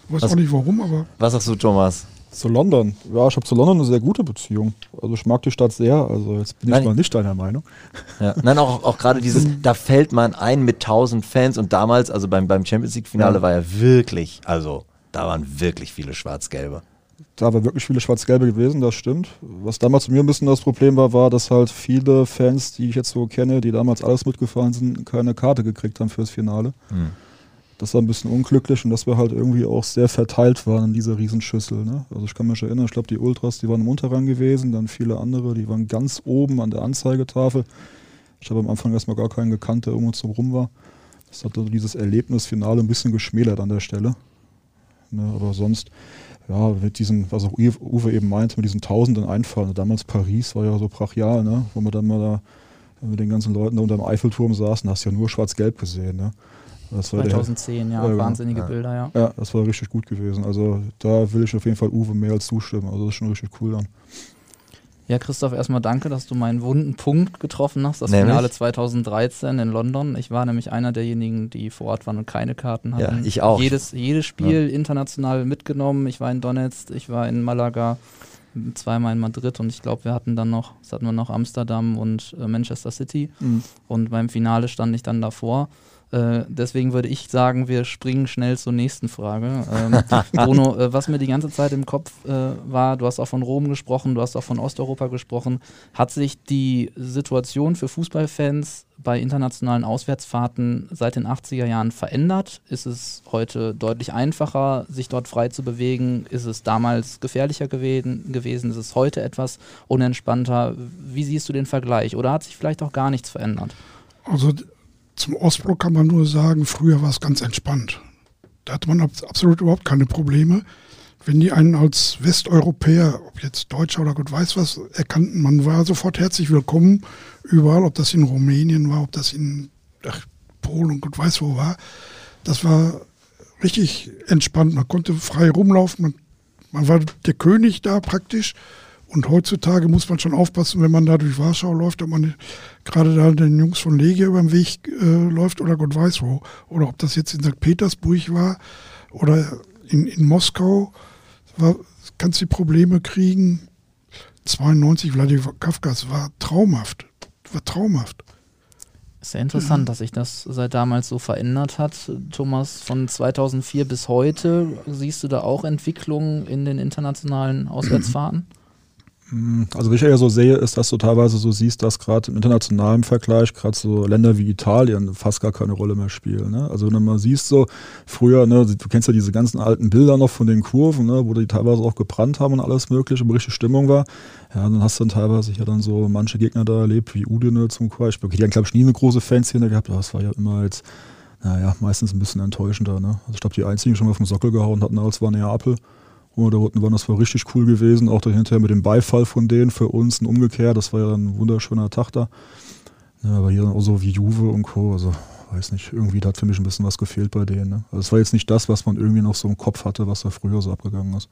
S2: Ich weiß
S5: Was-
S2: auch nicht warum, aber
S5: Was sagst du, Thomas?
S1: Zu London. Ja, ich habe zu London eine sehr gute Beziehung. Also ich mag die Stadt sehr. Also jetzt bin
S5: Nein.
S1: ich mal nicht deiner Meinung.
S5: Ja. Nein, auch, auch gerade dieses, da fällt man ein mit 1000 Fans und damals, also beim, beim Champions League-Finale
S1: Ja.
S5: war ja wirklich, also da waren wirklich viele Schwarz-Gelbe.
S1: Da war wirklich viele Schwarz-Gelbe gewesen, das stimmt. Was damals mir ein bisschen das Problem war, war, dass halt viele Fans, die ich jetzt so kenne, die damals alles mitgefahren sind, keine Karte gekriegt haben fürs Finale.
S5: Hm.
S1: Das war ein bisschen unglücklich und dass wir halt irgendwie auch sehr verteilt waren in dieser Riesenschüssel. Ne? Also ich kann mich erinnern, ich glaube die Ultras, die waren im Unterrang gewesen, dann viele andere, die waren ganz oben an der Anzeigetafel. Ich habe am Anfang erstmal gar keinen gekannt, der irgendwo zum Rum war. Das hat also dieses Erlebnisfinale ein bisschen geschmälert an der Stelle. Ne? Aber sonst, ja, mit diesen, was auch Uwe eben meinte, mit diesen tausenden Einfallen. Damals Paris war ja so brachial, ne? wo wir dann mal da mit den ganzen Leuten da unter dem Eiffelturm saßen, hast ja nur schwarz-gelb gesehen. Ne? Das war der-
S4: 2010, ja,
S1: Ja, genau.
S4: wahnsinnige
S5: Ja.
S4: Bilder, ja.
S1: ja, das war richtig gut gewesen. Also da will ich auf jeden Fall Uwe mehr als zustimmen. Also das ist schon richtig cool dann.
S4: Ja, Christoph, erstmal danke, dass du meinen wunden Punkt getroffen hast. Das
S5: Nämlich?
S4: Finale 2013 in London. Ich war nämlich einer derjenigen, die vor Ort waren und keine Karten hatten.
S5: Ja, ich auch.
S4: Jedes, jedes Spiel international mitgenommen. Ich war in Donetsk, ich war in Malaga, zweimal in Madrid und ich glaube, wir hatten dann noch, das hatten wir noch Amsterdam und äh, Manchester City. Und beim Finale stand ich dann davor. Äh, deswegen würde ich sagen, wir springen schnell zur nächsten Frage. Ähm, Bruno, äh, was mir die ganze Zeit im Kopf äh, war, du hast auch von Rom gesprochen, du hast auch von Osteuropa gesprochen. Hat sich die Situation für Fußballfans bei internationalen Auswärtsfahrten seit den 80er Jahren verändert? Ist es heute deutlich einfacher, sich dort frei zu bewegen? Ist es damals gefährlicher gewesen? gewesen? Ist es heute etwas unentspannter? Wie siehst du den Vergleich? Oder hat sich vielleicht auch gar nichts verändert?
S2: Also zum Ostblock kann man nur sagen, früher war es ganz entspannt. Da hatte man ab, absolut überhaupt keine Probleme. Wenn die einen als Westeuropäer, ob jetzt Deutscher oder Gott weiß was, erkannten, man war sofort herzlich willkommen, überall, ob das in Rumänien war, ob das in ach, Polen und Gott weiß wo war. Das war richtig entspannt. Man konnte frei rumlaufen, man, man war der König da praktisch. Und heutzutage muss man schon aufpassen, wenn man da durch Warschau läuft, ob man gerade da den Jungs von Legia über den Weg äh, läuft oder Gott weiß wo. Oder ob das jetzt in St. Petersburg war oder in, in Moskau. War, kannst die Probleme kriegen. 92 Wladimir Kafkas war traumhaft. War traumhaft.
S4: Ist ja interessant, dass sich das seit damals so verändert hat. Thomas, von 2004 bis heute, siehst du da auch Entwicklungen in den internationalen Auswärtsfahrten?
S1: Also wie ich eher so sehe, ist, dass du teilweise so siehst, dass gerade im internationalen Vergleich gerade so Länder wie Italien fast gar keine Rolle mehr spielen. Ne? Also wenn du mal siehst, so früher, ne, du kennst ja diese ganzen alten Bilder noch von den Kurven, ne, wo die teilweise auch gebrannt haben und alles mögliche, wo richtig Stimmung war. Ja, dann hast du dann teilweise ja dann so manche Gegner da erlebt, wie Udine zum Beispiel. Okay, die haben, glaube ich, nie eine große Fanszene gehabt, aber das war ja immer als, naja, meistens ein bisschen enttäuschender. Ne? Also ich glaube, die einzigen, die schon mal den Sockel gehauen hatten, als war Neapel. Wir da waren, das war richtig cool gewesen. Auch dahinter mit dem Beifall von denen für uns und umgekehrt. Das war ja ein wunderschöner Tag da. Ja, aber hier auch so wie Juve und Co. Also, weiß nicht, irgendwie da hat für mich ein bisschen was gefehlt bei denen. Ne? Also, es war jetzt nicht das, was man irgendwie noch so im Kopf hatte, was da früher so abgegangen ist.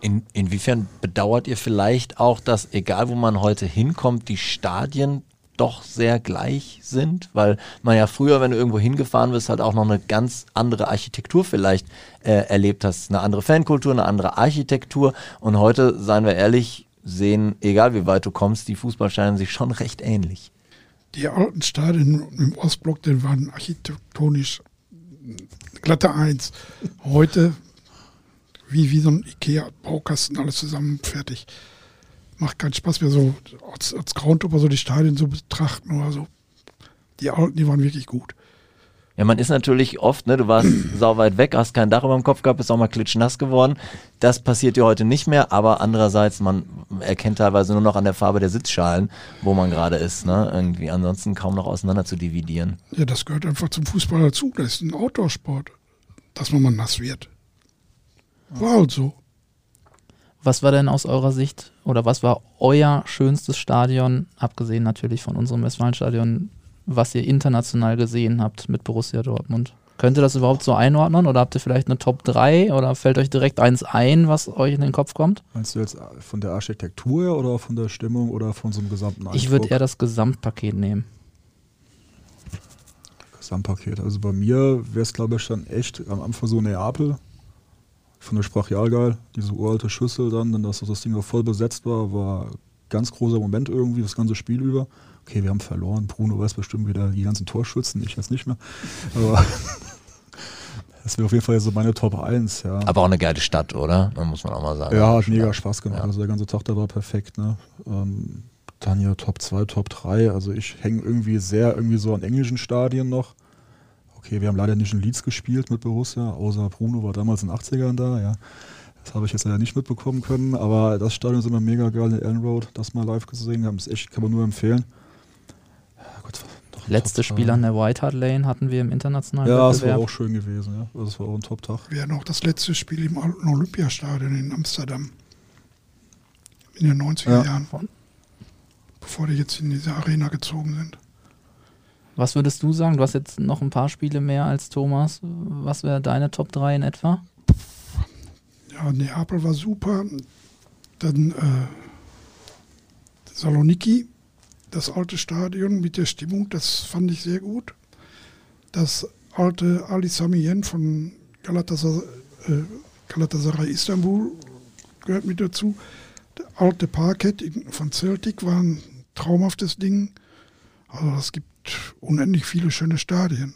S5: In, inwiefern bedauert ihr vielleicht auch, dass egal wo man heute hinkommt, die Stadien doch sehr gleich sind? Weil man ja früher, wenn du irgendwo hingefahren bist, halt auch noch eine ganz andere Architektur vielleicht äh, erlebt hast. Eine andere Fankultur, eine andere Architektur. Und heute, seien wir ehrlich, sehen, egal wie weit du kommst, die Fußballstadien sich schon recht ähnlich.
S2: Die alten Stadien im Ostblock, die waren architektonisch glatte Eins. Heute wie, wie so ein Ikea-Baukasten, alles zusammen fertig. Macht keinen Spaß mehr so als, als Groundhopper so die Stadien so betrachten oder so. Die die waren wirklich gut.
S5: Ja, man ist natürlich oft, ne, du warst sau weit weg, hast kein Dach über dem Kopf gehabt, bist auch mal klitschnass geworden. Das passiert dir heute nicht mehr, aber andererseits, man erkennt teilweise nur noch an der Farbe der Sitzschalen, wo man gerade ist, ne, irgendwie ansonsten kaum noch auseinander zu dividieren.
S2: Ja, das gehört einfach zum Fußball dazu. Das ist ein Outdoor-Sport, dass man mal nass wird. War halt so.
S4: Was war denn aus eurer Sicht oder was war euer schönstes Stadion, abgesehen natürlich von unserem Westfalenstadion, was ihr international gesehen habt mit Borussia Dortmund? Könnt ihr das überhaupt so einordnen oder habt ihr vielleicht eine Top 3 oder fällt euch direkt eins ein, was euch in den Kopf kommt?
S1: Meinst du jetzt von der Architektur her oder von der Stimmung oder von so einem gesamten Eindruck?
S4: Ich würde eher das Gesamtpaket nehmen.
S1: Gesamtpaket. Also bei mir wäre es, glaube ich, dann echt am Anfang so Neapel. Von der Sprachialgeil, diese uralte Schüssel dann, dann dass das Ding auch voll besetzt war, war ein ganz großer Moment irgendwie, das ganze Spiel über. Okay, wir haben verloren. Bruno weiß bestimmt wieder die ganzen Torschützen, ich jetzt nicht mehr. Aber das wäre auf jeden Fall so meine Top 1, ja.
S5: Aber auch eine geile Stadt, oder? Muss man auch mal sagen.
S1: Ja, hat mega Spaß gemacht.
S5: Ja.
S1: Also der ganze Tag da war perfekt, ne? Ähm, dann hier Top 2, Top 3. Also ich hänge irgendwie sehr irgendwie so an englischen Stadien noch. Okay, wir haben leider nicht in Leeds gespielt mit Borussia, außer Bruno war damals in den 80ern da, ja. Das habe ich jetzt leider nicht mitbekommen können, aber das Stadion ist immer mega geil in Ellen Road, das mal live gesehen haben. Das ist echt, kann man nur empfehlen. Ja, Gott,
S4: Letzte Spiel an der White Hart Lane hatten wir im internationalen
S1: Ja, das war
S4: Wettbewerb.
S1: auch schön gewesen, ja. Also Das war auch ein Top-Tag.
S2: Wäre noch das letzte Spiel im Olympiastadion in Amsterdam. In den 90er
S1: Ja.
S2: Jahren. Bevor die jetzt in diese Arena gezogen sind.
S4: Was würdest du sagen? Du hast jetzt noch ein paar Spiele mehr als Thomas. Was wäre deine Top 3 in etwa?
S2: Ja, Neapel war super. Dann äh, Saloniki, das alte Stadion mit der Stimmung, das fand ich sehr gut. Das alte Ali Sami Yen von Galatasaray, äh, Galatasaray Istanbul gehört mit dazu. Der alte Parkett von Celtic war ein traumhaftes Ding. Also es gibt unendlich viele schöne Stadien.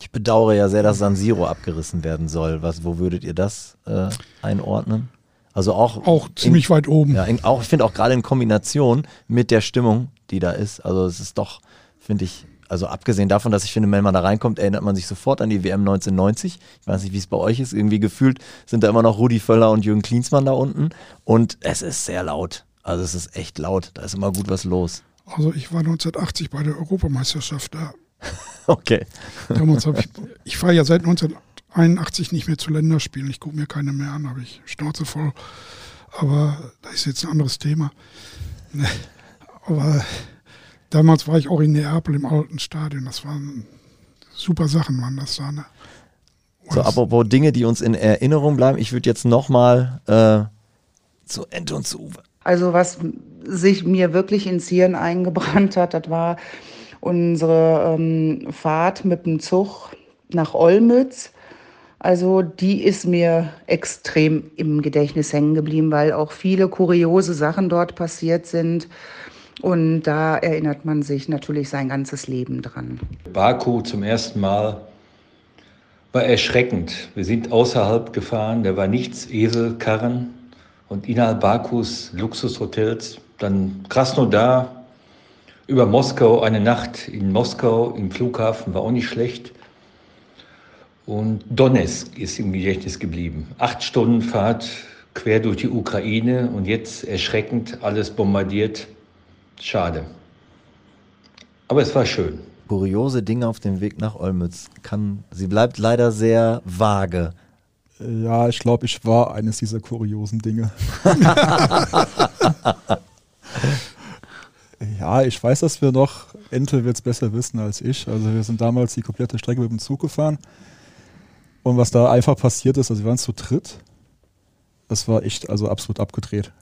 S5: Ich bedauere ja sehr, dass San Siro abgerissen werden soll. Was, wo würdet ihr das äh, einordnen? Also auch,
S2: Auch ziemlich weit oben.
S5: Ja, in, auch, ich finde auch gerade in Kombination mit der Stimmung, die da ist. Also es ist doch, finde ich, also abgesehen davon, dass ich finde, wenn man da reinkommt, erinnert man sich sofort an die WM 1990. Ich weiß nicht, wie es bei euch ist. Irgendwie gefühlt sind da immer noch Rudi Völler und Jürgen Klinsmann da unten. Und es ist sehr laut. Also es ist echt laut. Da ist immer gut was los.
S2: Also ich war 1980 bei der Europameisterschaft da.
S5: Okay.
S2: Damals habe ich, ich fahre ja seit 1981 nicht mehr zu Länderspielen. Ich gucke mir keine mehr an, habe ich Schnauze voll. Aber das ist jetzt ein anderes Thema. Aber damals war ich auch in Neapel im alten Stadion. Das waren super Sachen, waren das da. Ne?
S5: So, apropos Dinge, die uns in Erinnerung bleiben. Ich würde jetzt nochmal äh, zu Ente und zu Uwe.
S6: Also was sich mir wirklich ins Hirn eingebrannt hat, das war unsere ähm, Fahrt mit dem Zug nach Olmütz. Also die ist mir extrem im Gedächtnis hängen geblieben, weil auch viele kuriose Sachen dort passiert sind. Und da erinnert man sich natürlich sein ganzes Leben dran.
S7: Baku zum ersten Mal war erschreckend. Wir sind außerhalb gefahren, da war nichts, Eselkarren und innerhalb Bakus Luxushotels. Dann Krasnodar, über Moskau, eine Nacht in Moskau im Flughafen war auch nicht schlecht. Und Donetsk ist im Gedächtnis geblieben. Acht Stunden Fahrt quer durch die Ukraine und jetzt erschreckend alles bombardiert. Schade. Aber es war schön.
S5: Kuriose Dinge auf dem Weg nach Olmütz. Kann, sie bleibt leider sehr vage.
S1: Ja, ich glaube, ich war eines dieser kuriosen Dinge. ja, ich weiß, dass wir noch, Ente wird es besser wissen als ich. Also wir sind damals die komplette Strecke mit dem Zug gefahren. Und was da einfach passiert ist, also wir waren zu dritt. Das war echt, also absolut abgedreht.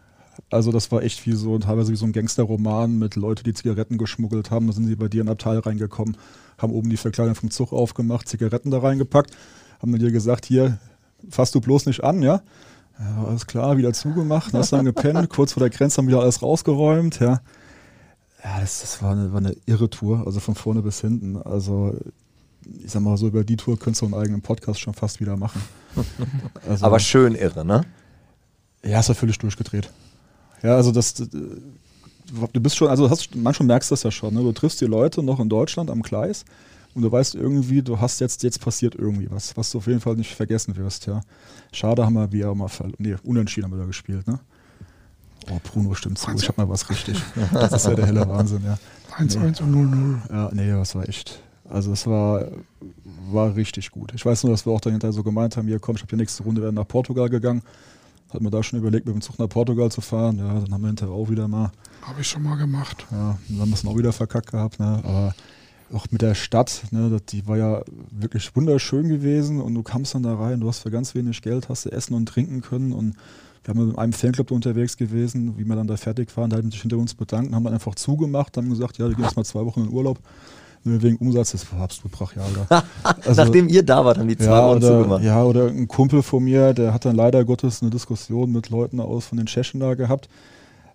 S1: Also das war echt wie so, teilweise wie so ein Gangsterroman mit Leuten, die Zigaretten geschmuggelt haben. Da sind sie bei dir in den Abteil reingekommen, haben oben die Verkleidung vom Zug aufgemacht, Zigaretten da reingepackt, haben dann dir gesagt, hier, fass du bloß nicht an, ja. Ja, alles klar, wieder zugemacht, hast dann gepennt, kurz vor der Grenze haben wieder alles rausgeräumt, ja. Ja, das, das war, eine, war eine irre Tour, also von vorne bis hinten. Also, ich sag mal, so über die Tour könntest du einen eigenen Podcast schon fast wieder machen. Also,
S5: Aber schön irre, ne?
S1: ja, ist ja völlig durchgedreht. Ja, also das, du bist schon, also hast, manchmal merkst du das ja schon, ne? du triffst die Leute noch in Deutschland am Gleis und du weißt irgendwie, du hast jetzt, jetzt passiert irgendwie was, was du auf jeden Fall nicht vergessen wirst, ja. Schade haben wir, wie auch mal, verl- nee, unentschieden haben wir da gespielt, ne? Oh, Bruno stimmt zu, ich hab mal was richtig. Das ist ja der helle Wahnsinn, ja.
S2: 1-1 und 0-0.
S1: Ja, nee, das war echt. Also es war, war richtig gut. Ich weiß nur, dass wir auch dahinter so gemeint haben, hier komm, ich habe die nächste Runde werden nach Portugal gegangen. Hat man da schon überlegt, mit dem Zug nach Portugal zu fahren. Ja, dann haben wir hinterher auch wieder mal.
S2: Habe ich schon mal gemacht.
S1: Ja, dann haben wir es auch wieder verkackt gehabt. Ne? Aber auch mit der Stadt, ne, die war ja wirklich wunderschön gewesen und du kamst dann da rein, du hast für ganz wenig Geld, hast du essen und trinken können und wir haben mit einem Fanclub unterwegs gewesen, wie wir dann da fertig waren, da haben sich hinter uns bedankt, haben dann einfach zugemacht, haben gesagt, ja, wir gehen jetzt mal zwei Wochen in Urlaub. Wegen Umsatz, das war absolut brachial.
S5: Also, Nachdem ihr da wart, haben die zwei
S1: ja,
S5: Wochen
S1: oder,
S5: zugemacht.
S1: Ja, oder ein Kumpel von mir, der hat dann leider Gottes eine Diskussion mit Leuten aus von den Tschechen da gehabt.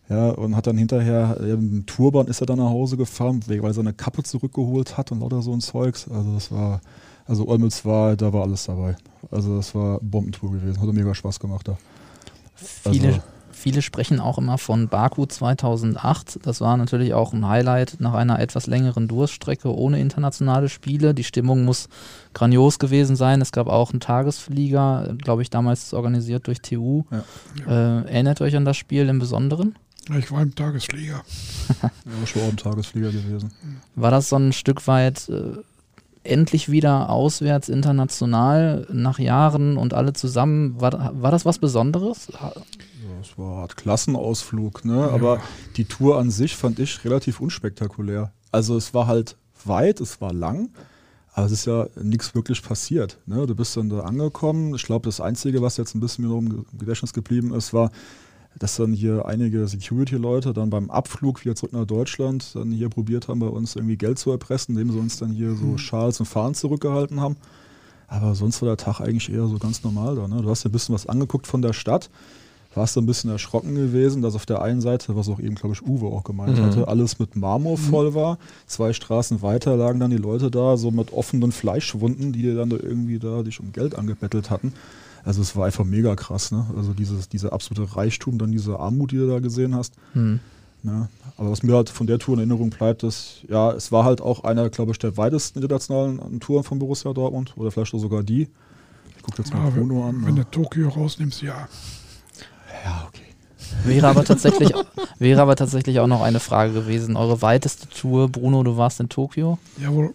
S1: Ja, und hat dann hinterher, ja, mit dem Tourbahn ist er dann nach Hause gefahren, weil er seine Kappe zurückgeholt hat und lauter so ein Zeugs. Also das war, also Olmütz war, da war alles dabei. Also das war Bombentour gewesen, hat mega Spaß gemacht da.
S4: Viele,
S1: Also-
S4: viele sprechen auch immer von Baku 2008. Das war natürlich auch ein Highlight nach einer etwas längeren Durststrecke ohne internationale Spiele. Die Stimmung muss grandios gewesen sein. Es gab auch einen Tagesflieger, glaube ich, damals organisiert durch TU. Äh, erinnert euch an das Spiel im Besonderen?
S2: Ja, Ich war im Tagesflieger.
S1: Ja, schon auch ein Tagesflieger gewesen.
S4: War das so ein Stück weit äh, endlich wieder auswärts international nach Jahren und alle zusammen? War, war das was Besonderes?
S1: Ja, es war Art Klassenausflug, ne? aber die Tour an sich fand ich relativ unspektakulär. Also es war halt weit, es war lang, aber es ist ja nichts wirklich passiert. Ne? Du bist dann da angekommen. Ich glaube, das Einzige, was jetzt ein bisschen mir noch im Gedächtnis geblieben ist, war, dass dann hier einige Security-Leute dann beim Abflug wieder zurück nach Deutschland dann hier probiert haben, bei uns irgendwie Geld zu erpressen, indem sie uns dann hier so Schals und Fahnen zurückgehalten haben. Aber sonst war der Tag eigentlich eher so ganz normal da. Ne? Du hast dir ein bisschen was angeguckt von der Stadt, warst du ein bisschen erschrocken gewesen, dass auf der einen Seite, was auch eben, glaube ich, Uwe auch gemeint
S5: Mhm.
S1: hatte, alles mit Marmor voll war. Zwei Straßen weiter lagen dann die Leute da, so mit offenen Fleischwunden, die dir dann da irgendwie da dich um Geld angebettelt hatten. Also es war einfach mega krass, ne? Also dieses, dieser absolute Reichtum, dann diese Armut, die du da gesehen hast.
S4: Hm.
S1: Ne? Aber was mir halt von der Tour in Erinnerung bleibt, ist, ja, es war halt auch einer, glaube ich, der weitesten internationalen Touren von Borussia Dortmund oder vielleicht auch sogar die. Ich gucke jetzt mal
S2: Ja, wenn,
S1: Bruno an.
S2: wenn
S1: ne?
S2: du Tokio rausnimmst, ja.
S1: Ja, okay.
S4: Wäre aber tatsächlich, wäre aber tatsächlich auch noch eine Frage gewesen. Eure weiteste Tour, Bruno, du warst in Tokio,
S2: Jawohl.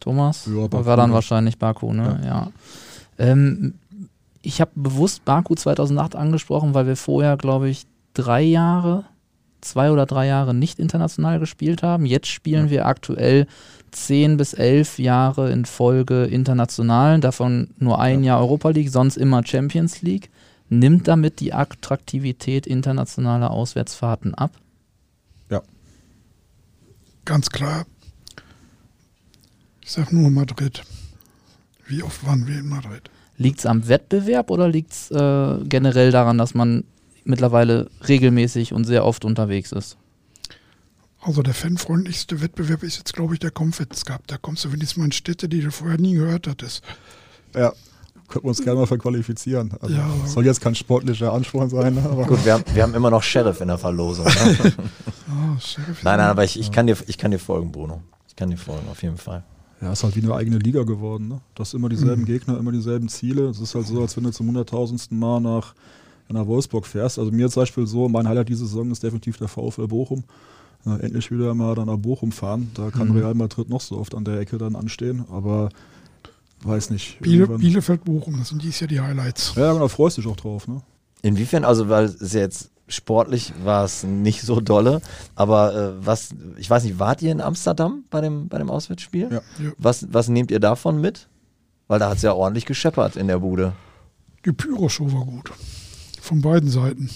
S4: Thomas?
S1: Ja, Baku,
S4: war dann
S1: ne?
S4: wahrscheinlich Baku, ne? Ja. Ähm, ich habe bewusst Baku 2008 angesprochen, weil wir vorher, glaube ich, drei Jahre, zwei oder drei Jahre nicht international gespielt haben. Jetzt spielen wir aktuell zehn bis elf Jahre in Folge international, davon nur ein Jahr Europa League, sonst immer Champions League. Nimmt damit die Attraktivität internationaler Auswärtsfahrten ab?
S2: Ganz klar. Ich sag nur Madrid. Wie oft waren wir in Madrid?
S4: Liegt es am Wettbewerb oder liegt es äh, generell daran, dass man mittlerweile regelmäßig und sehr oft unterwegs ist?
S2: Also der fanfreundlichste Wettbewerb ist jetzt, glaube ich, der Confeds Cup. Da kommst du wenigstens mal in Städte, die du vorher nie gehört hattest.
S1: Ja, könnten wir uns gerne mal verqualifizieren. Also,
S2: Ja,
S1: soll jetzt kein sportlicher Ansporn sein, ne? aber
S5: Gut, wir haben, wir haben immer noch Sheriff in der Verlosung. Ne?
S2: Sheriff.
S5: nein, nein, aber ich, ich, kann dir, ich kann dir folgen, Bruno. Ich kann dir folgen, auf jeden Fall.
S1: Ja, ist halt wie eine eigene Liga geworden. Ne? Du hast immer dieselben Gegner, immer dieselben Ziele. Es ist halt so, als wenn du zum hunderttausendsten Mal nach, nach Wolfsburg fährst. Also mir zum Beispiel so, mein Highlight diese Saison ist definitiv der VfL Bochum. Äh, endlich wieder mal dann nach Bochum fahren. Da kann Real Madrid noch so oft an der Ecke dann anstehen, aber weiß nicht.
S2: Biele, Bielefeld, Bochum, das sind dies Jahr die Highlights.
S1: Ja, genau, freust dich auch drauf, ne?
S5: Inwiefern, also weil es jetzt sportlich war es nicht so dolle, aber äh, was, ich weiß nicht, wart ihr in Amsterdam bei dem, bei dem Auswärtsspiel?
S1: Ja.
S2: Ja.
S5: Was, was nehmt ihr davon mit? Weil da hat es ja ordentlich gescheppert in der Bude.
S2: Die Pyro-Show war gut. Von beiden Seiten.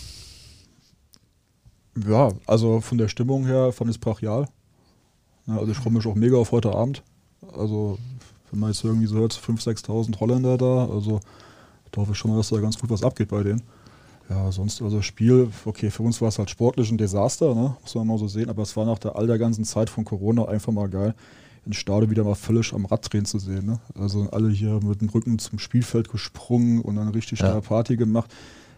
S1: Ja, also von der Stimmung her fand ich es brachial. Ja, also ich freue mich auch mega auf heute Abend. Also wenn man jetzt irgendwie so hört, 5.000, 6.000 Holländer da, also da hoffe ich schon mal, dass da ganz gut was abgeht bei denen. Ja, sonst, also Spiel, okay, für uns war es halt sportlich ein Desaster, ne? muss man mal so sehen, aber es war nach der all der ganzen Zeit von Corona einfach mal geil, den Stadion wieder mal völlig am Rad drehen zu sehen. Ne? Also alle hier mit dem Rücken zum Spielfeld gesprungen und dann richtig
S5: Ja.
S1: da Party gemacht.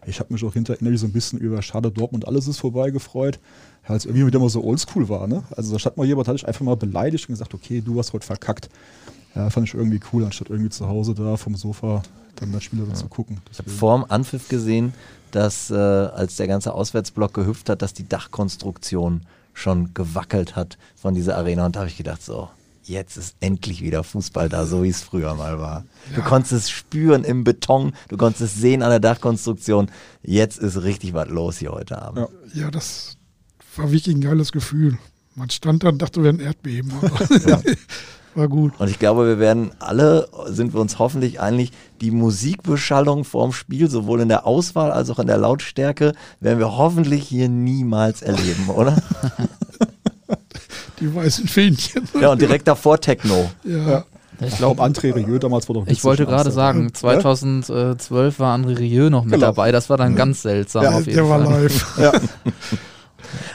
S1: Ich habe mich auch hinterher so ein bisschen über Schade Dortmund, alles ist vorbei gefreut, weil es irgendwie wieder mal so oldschool war. Ne? Also da statt mal jemand, hatte ich einfach mal beleidigt und gesagt, okay, du hast heute verkackt. Ja, fand ich irgendwie cool, anstatt irgendwie zu Hause da vom Sofa dann das Spiel ja. zu gucken.
S5: Ich habe
S1: Deswegen-
S5: vorm Anpfiff gesehen, dass äh, als der ganze Auswärtsblock gehüpft hat, dass die Dachkonstruktion schon gewackelt hat von dieser Arena. Und da habe ich gedacht, so, jetzt ist endlich wieder Fußball da, so wie es früher mal war. Du konntest es spüren im Beton, du konntest es sehen an der Dachkonstruktion. Jetzt ist richtig was los hier heute Abend.
S1: Ja.
S2: Ja, das war wirklich ein geiles Gefühl. Man stand da und dachte, wir wären Erdbeben. Aber war gut.
S5: Und ich glaube, wir werden alle, sind wir uns hoffentlich einig, die Musikbeschallung vorm Spiel, sowohl in der Auswahl als auch in der Lautstärke, werden wir hoffentlich hier niemals erleben, oder?
S2: Die weißen Fähnchen.
S5: Ja, und direkt davor Techno.
S2: Ja,
S4: Ich
S1: glaube, André Rieu damals war doch
S4: ich wollte gerade sagen,
S1: ne?
S4: 2012 war André Rieu noch mit
S1: Genau.
S4: dabei. Das war dann ganz seltsam
S1: Ja,
S4: auf jeden
S2: der war
S4: Fall.
S2: live.
S1: Ja,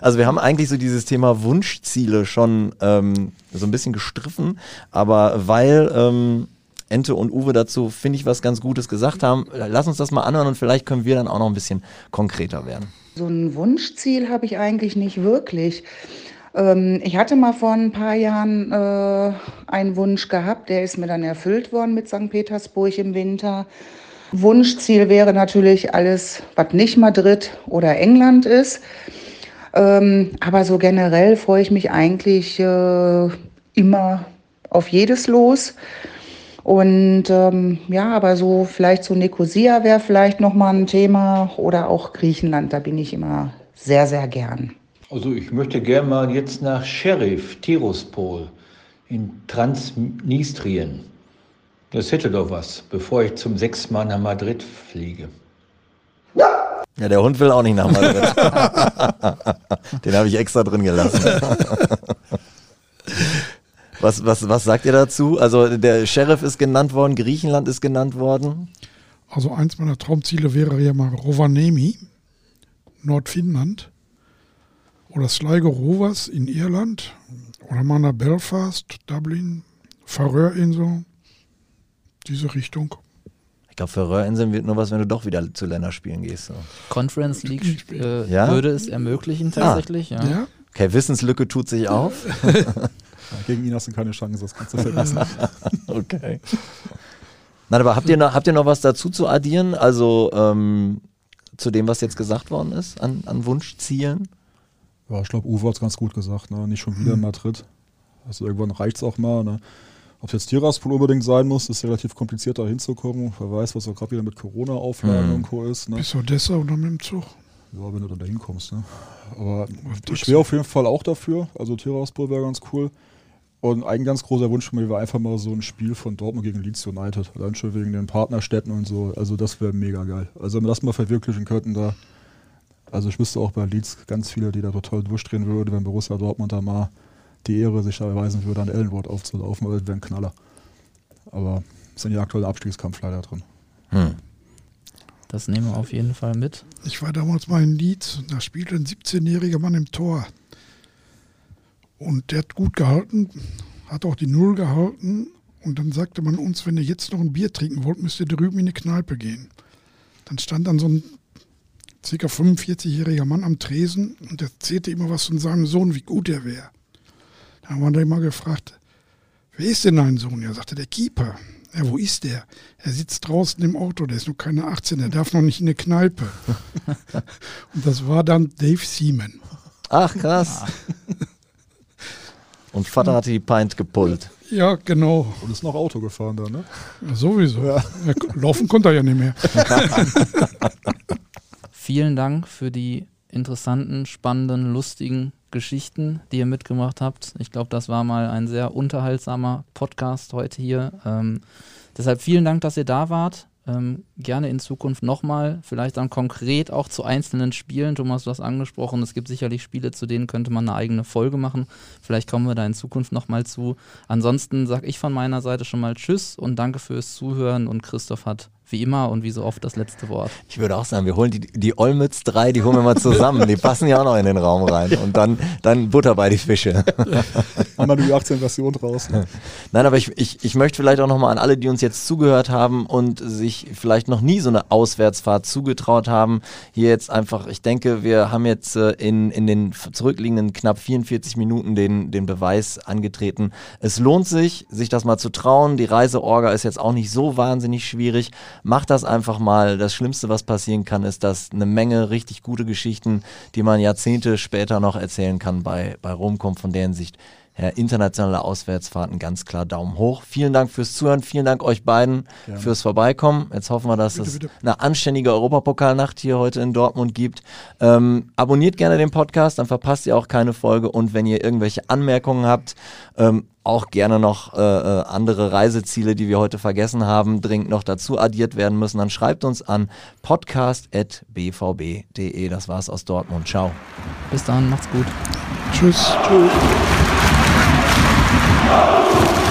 S5: Also wir haben eigentlich so dieses Thema Wunschziele schon ähm, so ein bisschen gestriffen, aber weil ähm, Ente und Uwe dazu, finde ich, was ganz Gutes gesagt haben, lass uns das mal anhören und vielleicht können wir dann auch noch ein bisschen konkreter werden.
S6: So ein Wunschziel habe ich eigentlich nicht wirklich. Ähm, ich hatte mal vor ein paar Jahren äh, einen Wunsch gehabt, der ist mir dann erfüllt worden mit St. Petersburg im Winter. Wunschziel wäre natürlich alles, was nicht Madrid oder England ist. Ähm, aber so generell freue ich mich eigentlich äh, immer auf jedes Los. Und ähm, ja, aber so vielleicht so Nicosia wäre vielleicht nochmal ein Thema oder auch Griechenland, da bin ich immer sehr, sehr gern.
S7: Also ich möchte gerne mal jetzt nach Sheriff, Tiraspol in Transnistrien. Das hätte doch was, bevor ich zum sechsten Mal nach Madrid fliege.
S5: Ja, der Hund will auch nicht nach Madrid. Den habe ich extra drin gelassen. Was, was, was sagt ihr dazu? Also der Sheriff ist genannt worden, Griechenland ist genannt worden.
S2: Also eins meiner Traumziele wäre ja mal Rovaniemi, Nordfinnland. Oder Sligo Rovers in Irland. Oder mal nach Belfast, Dublin, Färöerinseln. Diese Richtung.
S5: Ich glaube, Färöerinseln wird nur was, wenn du doch wieder zu Länderspielen gehst. So.
S4: Conference League äh,
S5: Ja?
S4: würde es ermöglichen tatsächlich. Ja.
S2: Ja,
S5: Okay, Wissenslücke tut sich auf.
S1: gegen ihn hast du keine Chance, das kannst du vergessen.
S5: Okay. Nein, aber habt ihr noch, habt ihr noch was dazu zu addieren? Also ähm, zu dem, was jetzt gesagt worden ist, an, an Wunschzielen?
S1: Ja, ich glaube, Uwe hat es ganz gut gesagt, ne? nicht schon wieder in Madrid. Also irgendwann reicht es auch mal. Ne? Ob es jetzt Tiraspol unbedingt sein muss, ist relativ kompliziert da hinzukommen. Wer weiß, was auch gerade wieder mit Corona-Auflagen
S5: Mhm.
S1: und Co. ist. Ne?
S2: bis Odessa oder mit dem Zug.
S1: Ja, wenn du dann da hinkommst. Ne? Aber ich wäre auf jeden Fall auch dafür. Also Tiraspol wäre ganz cool. Und ein ganz großer Wunsch von mir wäre einfach mal so ein Spiel von Dortmund gegen Leeds United. Allein schon wegen den Partnerstädten und so. Also das wäre mega geil. Also wenn wir das mal verwirklichen könnten, da. Also ich wüsste auch bei Leeds ganz viele, die da total durchdrehen würden, wenn Borussia Dortmund da mal die Ehre sich da erweisen würde, an Ellenwort aufzulaufen, weil das wäre ein Knaller. Aber es sind ja aktuell Abstiegskampf leider drin.
S5: Hm.
S4: Das nehmen wir auf jeden Fall mit.
S2: Ich war damals mal in Leeds, da spielte ein 17-jähriger Mann im Tor. Und der hat gut gehalten, hat auch die Null gehalten. Und dann sagte man uns, wenn ihr jetzt noch ein Bier trinken wollt, müsst ihr drüben in eine Kneipe gehen. Dann stand dann so ein ca. 45-jähriger Mann am Tresen und erzählte immer was von seinem Sohn, wie gut er wäre. Da haben wir dann immer gefragt, wer ist denn dein Sohn? Er sagte, der Keeper. Ja, wo ist der? Er sitzt draußen im Auto, der ist noch keine 18, der darf noch nicht in eine Kneipe. und das war dann Dave Seaman.
S5: Ach, krass. Und Vater hat die Pint gepullt.
S2: Ja, genau.
S1: Und ist noch Auto gefahren da, ne?
S2: Ja, sowieso. Ja, laufen konnte er ja nicht mehr.
S4: Vielen Dank für die interessanten, spannenden, lustigen Geschichten, die ihr mitgemacht habt. Ich glaube, das war mal ein sehr unterhaltsamer Podcast heute hier. Ähm, deshalb vielen Dank, dass ihr da wart. Ähm, gerne in Zukunft nochmal, vielleicht dann konkret auch zu einzelnen Spielen. Thomas, du hast angesprochen, es gibt sicherlich Spiele, zu denen könnte man eine eigene Folge machen. Vielleicht kommen wir da in Zukunft nochmal zu. Ansonsten sage ich von meiner Seite schon mal Tschüss und danke fürs Zuhören. Und Christoph hat wie immer und wie so oft das letzte Wort.
S5: Ich würde auch sagen, wir holen die, die Olmütz 3, die holen wir mal zusammen. Die passen ja auch noch in den Raum rein. Und dann, dann Butter bei die Fische.
S1: Haben wir die 18 Version draus. Ne?
S5: Nein, aber ich, ich, ich möchte vielleicht auch nochmal an alle, die uns jetzt zugehört haben und sich vielleicht noch nie so eine Auswärtsfahrt zugetraut haben, hier jetzt einfach, ich denke, wir haben jetzt äh, in, in den zurückliegenden knapp 44 Minuten den, den Beweis angetreten. Es lohnt sich, sich das mal zu trauen. Die Reiseorga ist jetzt auch nicht so wahnsinnig schwierig. Macht das einfach mal. Das Schlimmste, was passieren kann, ist, dass eine Menge richtig gute Geschichten, die man Jahrzehnte später noch erzählen kann, bei, bei rumkommt, von deren Sicht her internationale Auswärtsfahrten ganz klar Daumen hoch. Vielen Dank fürs Zuhören, vielen Dank euch beiden
S1: Gerne.
S5: fürs Vorbeikommen. Jetzt hoffen wir, dass
S2: Bitte,
S5: es
S2: bitte.
S5: eine anständige Europapokalnacht hier heute in Dortmund gibt. Ähm, abonniert gerne den Podcast, dann verpasst ihr auch keine Folge. Und wenn ihr irgendwelche Anmerkungen habt, ähm, auch gerne noch äh, äh, andere Reiseziele, die wir heute vergessen haben, dringend noch dazu addiert werden müssen, dann schreibt uns an podcast.bvb.de. Das war's aus Dortmund. Ciao.
S4: Bis dann, macht's gut.
S2: Tschüss.
S1: Tschüss. Oh!